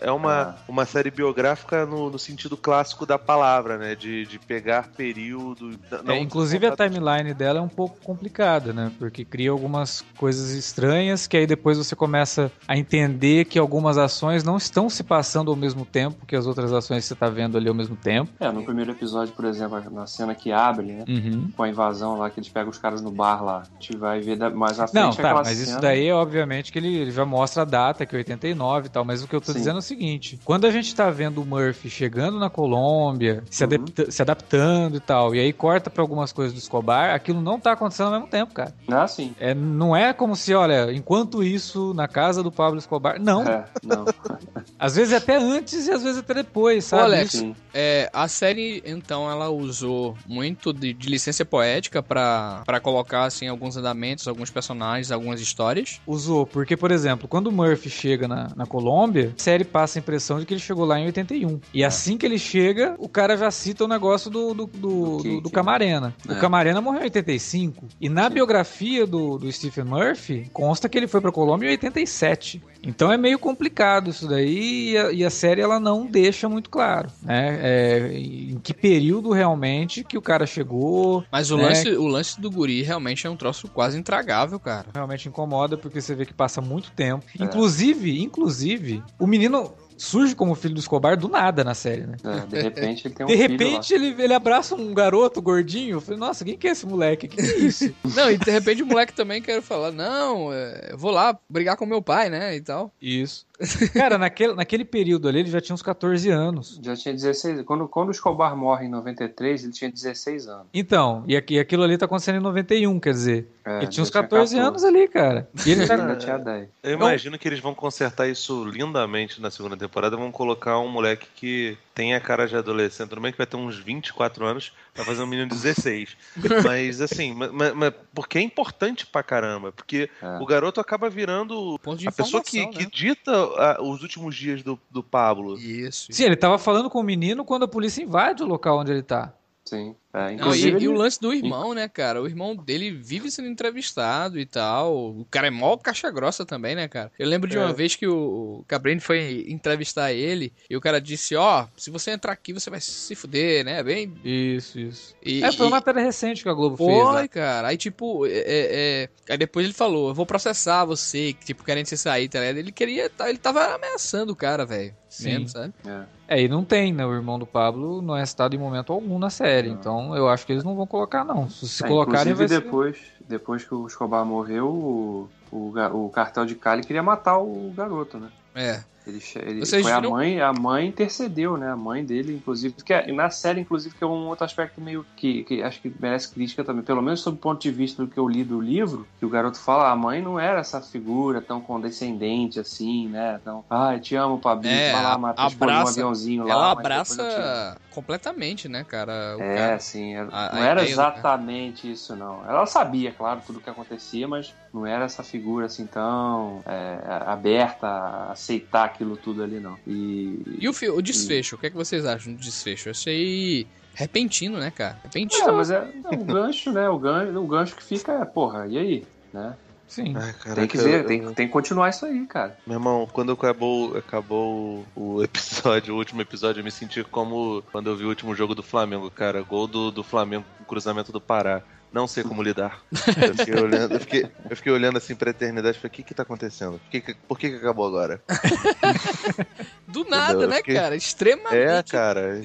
S2: É, é uma, é. uma série biográfica no, no sentido clássico da palavra, né? De, de pegar período.
S1: Não, é, inclusive a timeline dela é um pouco complicada, né? Porque cria algumas coisas estranhas que aí depois você começa a entender que algumas ações não estão se passando ao mesmo tempo que as outras ações que você está vendo ali ao mesmo tempo.
S3: É, no primeiro episódio, por exemplo, na cena que abre, né? Uhum. Com a invasão lá, que eles pegam os caras no bar lá. A gente vai ver mais à frente
S1: Não, tá, mas cena... isso daí, obviamente, que ele, ele já mostra a data, que é 89 e tal. Mas o que eu tô Sim. dizendo é o seguinte: quando a gente tá vendo o Murphy chegando na Colômbia, se, uhum. se adaptando e tal, e aí corta para algumas coisas do Escobar, aquilo não tá acontecendo ao mesmo tempo, cara.
S3: Ah, sim.
S1: É, não é como se, olha, enquanto isso, na casa do Pablo Escobar. Não. É, não. às vezes até antes e às vezes até depois, sabe?
S4: Olha, é, a série, então, ela usou muito de, de licença poética para colocar, assim, alguns andamentos, alguns personagens, algumas histórias.
S1: Usou, porque, por exemplo, quando o Murphy chega na, na Colômbia, a série passa a impressão de que ele chegou lá em 81. E é. assim que ele chega, o cara já cita o negócio do, do, do, do, do Camarena. É. O Camarena morreu em 85. E na Sim. biografia do, do Stephen Murphy, consta que ele foi pra Colômbia em 87. Então é meio complicado isso daí e a, e a série ela não deixa muito claro, né? É, em que período realmente que o cara chegou.
S4: Mas o, né? lance, o lance do guri realmente é um troço quase intragável, cara.
S1: Realmente incomoda porque você vê que passa muito tempo. É. Inclusive, inclusive, o menino surge como filho do Escobar do nada na série, né?
S3: É, de repente ele tem um
S1: De repente ele, ele abraça um garoto gordinho. Eu falei, nossa, quem que é esse moleque? Que, que é isso?
S4: não, e de repente o moleque também quer falar, não, é, eu vou lá brigar com meu pai, né? E tal.
S1: Isso. Cara, naquele, naquele período ali ele já tinha uns 14 anos.
S3: Já tinha 16. Quando, quando o Escobar morre em 93, ele tinha 16 anos.
S1: Então, e, aqui, aquilo ali tá acontecendo em 91, quer dizer. É, ele tinha uns 14, tinha 14 anos ali, cara.
S3: E ele já ainda tinha 10.
S2: Eu imagino que eles vão consertar isso lindamente na segunda temporada. Vão colocar um moleque que tem a cara de adolescente. Tudo bem que vai ter uns 24 anos pra fazer um menino de 16. mas, assim, mas, mas, porque é importante pra caramba. Porque é. o garoto acaba virando a pessoa que, né? que dita a, os últimos dias do, do Pablo.
S1: Isso. Sim, ele tava falando com o menino quando a polícia invade o local onde ele tá.
S3: Sim.
S4: É, Não, e, ele... e, o lance do irmão, né, cara? O irmão dele vive sendo entrevistado e tal. O cara é mó caixa grossa também, né, cara? Eu lembro de uma é. vez que o Cabrini foi entrevistar ele e o cara disse: Ó, oh, se você entrar aqui, você vai se fuder, né? Bem.
S1: Isso, isso. E, é, foi uma matéria recente que a Globo foi, fez. Foi,
S4: né? cara. Aí, tipo, é, é, é, Aí depois ele falou: Eu vou processar você, tipo, querendo você sair, tá ligado? Ele queria. Tá, ele tava ameaçando o cara, velho. Sim. sabe?
S1: É. é, e não tem, né? O irmão do Pablo não é citado em momento algum na série. Não. Então eu acho que eles não vão colocar, não. Se, é, colocarem, vai
S3: depois, ser... depois que o Escobar morreu, o, o, o cartel de Cali queria matar o garoto, né?
S4: É.
S3: Ele, ele foi viram... a mãe, a mãe intercedeu, né? A mãe dele, inclusive, porque é, na série, inclusive, que é um outro aspecto meio que, que acho que merece crítica também, pelo menos sob o ponto de vista do que eu li do livro, que o garoto fala, a mãe não era essa figura tão condescendente assim, né? Então, ai, te amo, Pabinho,
S4: é, vai lá, mata abraça, um aviãozinho lá. Ela abraça completamente, né, cara?
S3: O é, cara, sim, a, não a era exatamente isso, não. Ela sabia, claro, tudo o que acontecia, mas não era essa figura assim tão é, aberta a aceitar aquilo tudo ali, não. E,
S4: e o, o desfecho, e... o que é que vocês acham do desfecho? Eu achei repentino, né, cara? Repentino.
S3: É, mas é, é o gancho, né? O gancho, o gancho que fica é, porra, e aí? Né?
S1: Sim. Ai,
S3: tem que ver, eu, tem, tem que continuar isso aí, cara.
S2: Meu irmão, quando acabou, acabou o episódio, o último episódio, eu me senti como quando eu vi o último jogo do Flamengo, cara. Gol do, do Flamengo cruzamento do Pará não sei como lidar. Eu fiquei olhando, eu fiquei, eu fiquei olhando assim pra eternidade e falei, o que que tá acontecendo? Por que, por que, que acabou agora?
S4: Do nada, Entendeu? né, fiquei... cara? Extremamente.
S2: É, cara.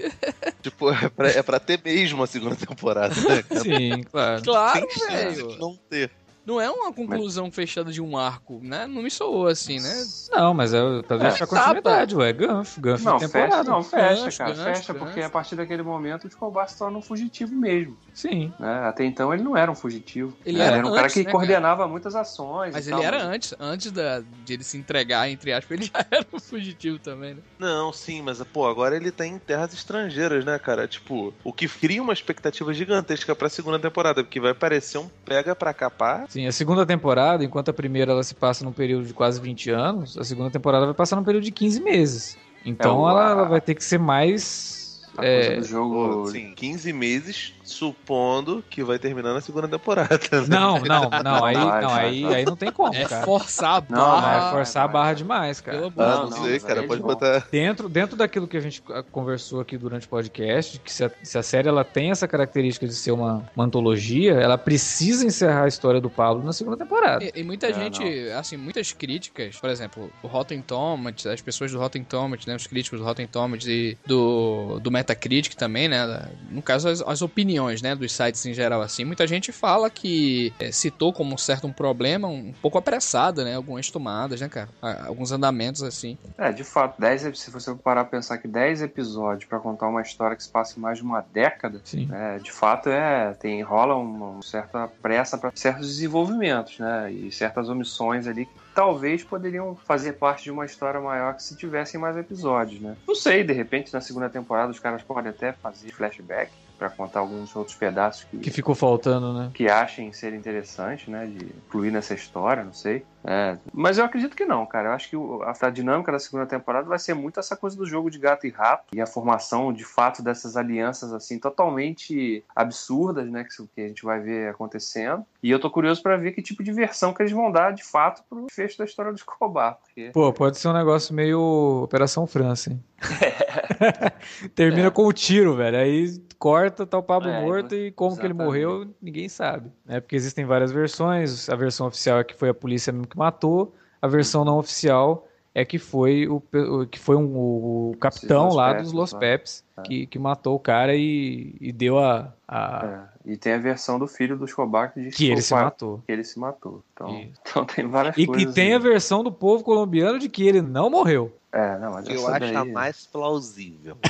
S2: tipo, é pra, é pra ter mesmo a segunda temporada, né?
S1: Sim, claro.
S4: Claro, velho.
S2: Não ter.
S4: Não é uma conclusão mas... fechada de um arco, né? Não me soou assim, né?
S1: Não, mas é pra deixar é, continuidade, ué. Gancho, gancho
S3: não,
S1: de temporada.
S3: Fecha, não, fecha, gancho, cara. Gancho, fecha, gancho. porque a partir daquele momento o Escobar se torna um fugitivo mesmo.
S1: Sim.
S3: Né? Até então ele não era um fugitivo.
S4: Ele era,
S3: era um
S4: antes,
S3: cara que
S4: né,
S3: coordenava
S4: cara?
S3: muitas ações.
S4: Mas ele tal, era mas... antes, antes da, de ele se entregar, entre aspas, ele já era um fugitivo também, né?
S2: Não, sim, mas pô, agora ele tá em terras estrangeiras, né, cara? Tipo, o que cria uma expectativa gigantesca pra segunda temporada, porque vai parecer um pega pra capar.
S1: Sim, a segunda temporada, enquanto a primeira ela se passa num período de quase 20 anos, a segunda temporada vai passar num período de 15 meses. Então é, ela, ela vai ter que ser mais
S3: é, do jogo.
S2: Sim, 15 meses, supondo que vai terminar na segunda temporada.
S1: Né? Não, não, não, aí não, aí, aí não tem como,
S4: é
S1: cara.
S4: Forçar a barra.
S1: Não, é forçar a barra demais, cara.
S2: Ah, não, não sei, cara, pode botar.
S1: Dentro, dentro daquilo que a gente conversou aqui durante o podcast, que se a, se a série ela tem essa característica de ser uma, uma antologia, ela precisa encerrar a história do Pablo na segunda temporada.
S4: E, e muita é, gente, não. assim, muitas críticas, por exemplo, o Rotten Tomatoes, as pessoas do Rotten Tomatoes, né, os críticos do Rotten Tomatoes e do, do Metacritic também, né? No caso, as, as, opiniões, né? Dos sites em geral, assim. Muita gente fala que é, citou como um certo um problema um pouco apressada, né? Algumas tomadas, né, cara? Alguns andamentos, assim.
S3: É, de fato, 10, se você parar a pensar que 10 episódios para contar uma história que se passa em mais de uma década, né, de fato, é, tem, rola uma certa pressa para certos desenvolvimentos, né? E certas omissões ali que talvez poderiam fazer parte de uma história maior que se tivessem mais episódios, né? Não sei, de repente na segunda temporada os caras podem até fazer flashback para contar alguns outros pedaços que,
S1: que ficou faltando, né?
S3: Que achem ser interessante, né? De incluir nessa história, não sei. É, mas eu acredito que não, cara. Eu acho que a, dinâmica da segunda temporada vai ser muito essa coisa do jogo de gato e rato e a formação, de fato, dessas alianças assim totalmente absurdas, né? Que, que a gente vai ver acontecendo. E eu tô curioso para ver que tipo de versão que eles vão dar, de fato, pro fecho da história do Escobar. Porque...
S1: Pô, pode ser um negócio meio Operação França, hein? Termina é. com o tiro, velho. Aí corta, tá o Pablo é, morto e como exatamente. que ele morreu, ninguém sabe. É porque existem várias versões. A versão oficial é que foi a polícia mesmo que matou. A versão não oficial é que foi o, que foi um, o capitão lá dos Los né? Peps é. que, que matou o cara e, e deu a. a...
S3: É. E tem a versão do filho do Escobar que diz
S1: que, que ele se pai, matou.
S3: Que ele se matou. Então, então tem várias
S1: e,
S3: coisas.
S1: E tem aí. a versão do povo colombiano de que ele não morreu.
S3: É, não, mas
S2: eu acho daí... a mais plausível.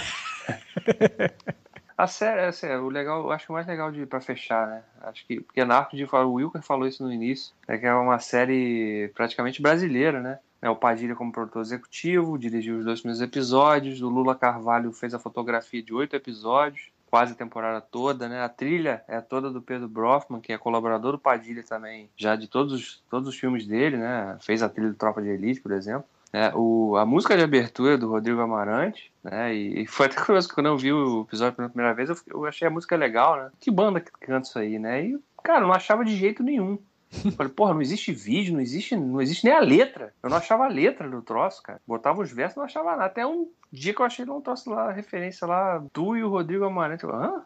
S3: A série, assim, o legal, eu acho o mais legal de para fechar, né? Acho que porque de o Wilker falou isso no início, é que é uma série praticamente brasileira, né? É, o Padilha como produtor executivo, dirigiu os dois primeiros episódios, o Lula Carvalho fez a fotografia de oito episódios, quase a temporada toda, né? A trilha é toda do Pedro Brofman, que é colaborador do Padilha também, já de todos os, todos os filmes dele, né? Fez a trilha do Tropa de Elite, por exemplo. É, o, a música de abertura do Rodrigo Amarante, né? E, e, foi até curioso que quando eu vi o episódio pela primeira vez, eu, eu achei a música legal, né? Que banda que canta isso aí, né? E, cara, não achava de jeito nenhum. Falei, porra, não existe vídeo, não existe, não existe nem a letra. Eu não achava a letra do troço, cara. Botava os versos, não achava nada. Até um dia que eu achei um troço lá, referência lá, tu e o Rodrigo Amarante. Eu, Hã?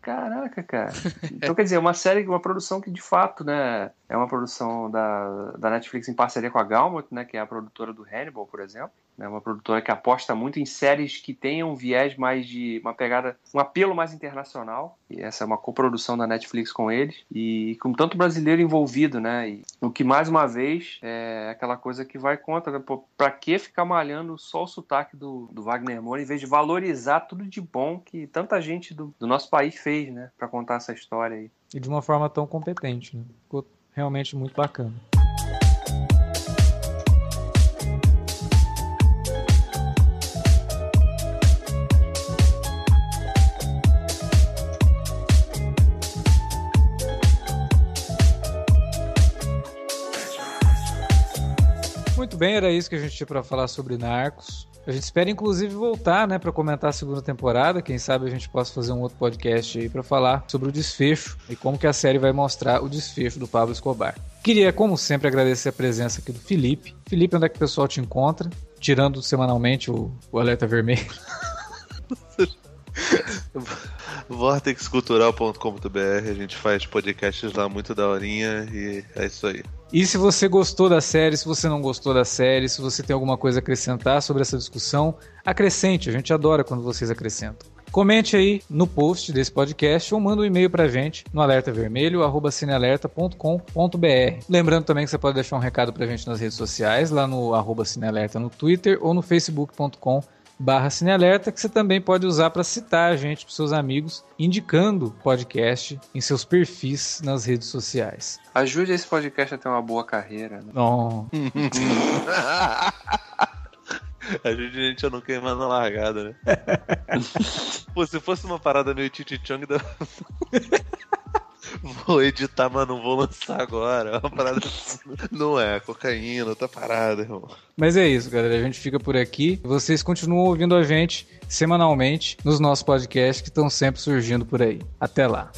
S3: Caraca, cara. Então, quer dizer, uma série, uma produção que de fato, né, é uma produção da, da Netflix em parceria com a Galmont, né, que é a produtora do Hannibal, por exemplo. É uma produtora que aposta muito em séries que tenham um viés mais de uma pegada, um apelo mais internacional. E essa é uma coprodução da Netflix com eles e com tanto brasileiro envolvido, né? E o que mais uma vez é aquela coisa que vai contra, né? Pra que ficar malhando só o sotaque do, do Wagner Moura em vez de valorizar tudo de bom que tanta gente do, do nosso país fez, né? Para contar essa história aí.
S1: E de uma forma tão competente, né? Ficou realmente muito bacana. Bem, era isso que a gente tinha para falar sobre Narcos. A gente espera inclusive voltar, né, para comentar a segunda temporada. Quem sabe a gente possa fazer um outro podcast aí para falar sobre o desfecho e como que a série vai mostrar o desfecho do Pablo Escobar. Queria, como sempre, agradecer a presença aqui do Felipe. Felipe, onde é que o pessoal te encontra? Tirando semanalmente o, o alerta vermelho.
S2: vortexcultural.com.br, a gente faz podcasts lá muito daorinha e é isso aí.
S1: E se você gostou da série, se você não gostou da série, se você tem alguma coisa a acrescentar sobre essa discussão, acrescente, a gente adora quando vocês acrescentam. Comente aí no post desse podcast ou manda um e-mail pra gente no alertavermelho@cinealerta.com.br. Lembrando também que você pode deixar um recado pra gente nas redes sociais, lá no arroba cinealerta no Twitter ou no facebook.com barra Cinealerta, que você também pode usar para citar a gente para seus amigos, indicando o podcast em seus perfis nas redes sociais.
S3: Ajude esse podcast a ter uma boa carreira. Né?
S1: Oh.
S2: Ajude a gente a não queimar na largada, né? Pô, se fosse uma parada meio Chichichong, da... vou editar, mas não vou lançar agora. É uma parada não é cocaína, outra parada, irmão.
S1: Mas é isso, galera. A gente fica por aqui. Vocês continuam ouvindo a gente semanalmente nos nossos podcasts que estão sempre surgindo por aí. Até lá.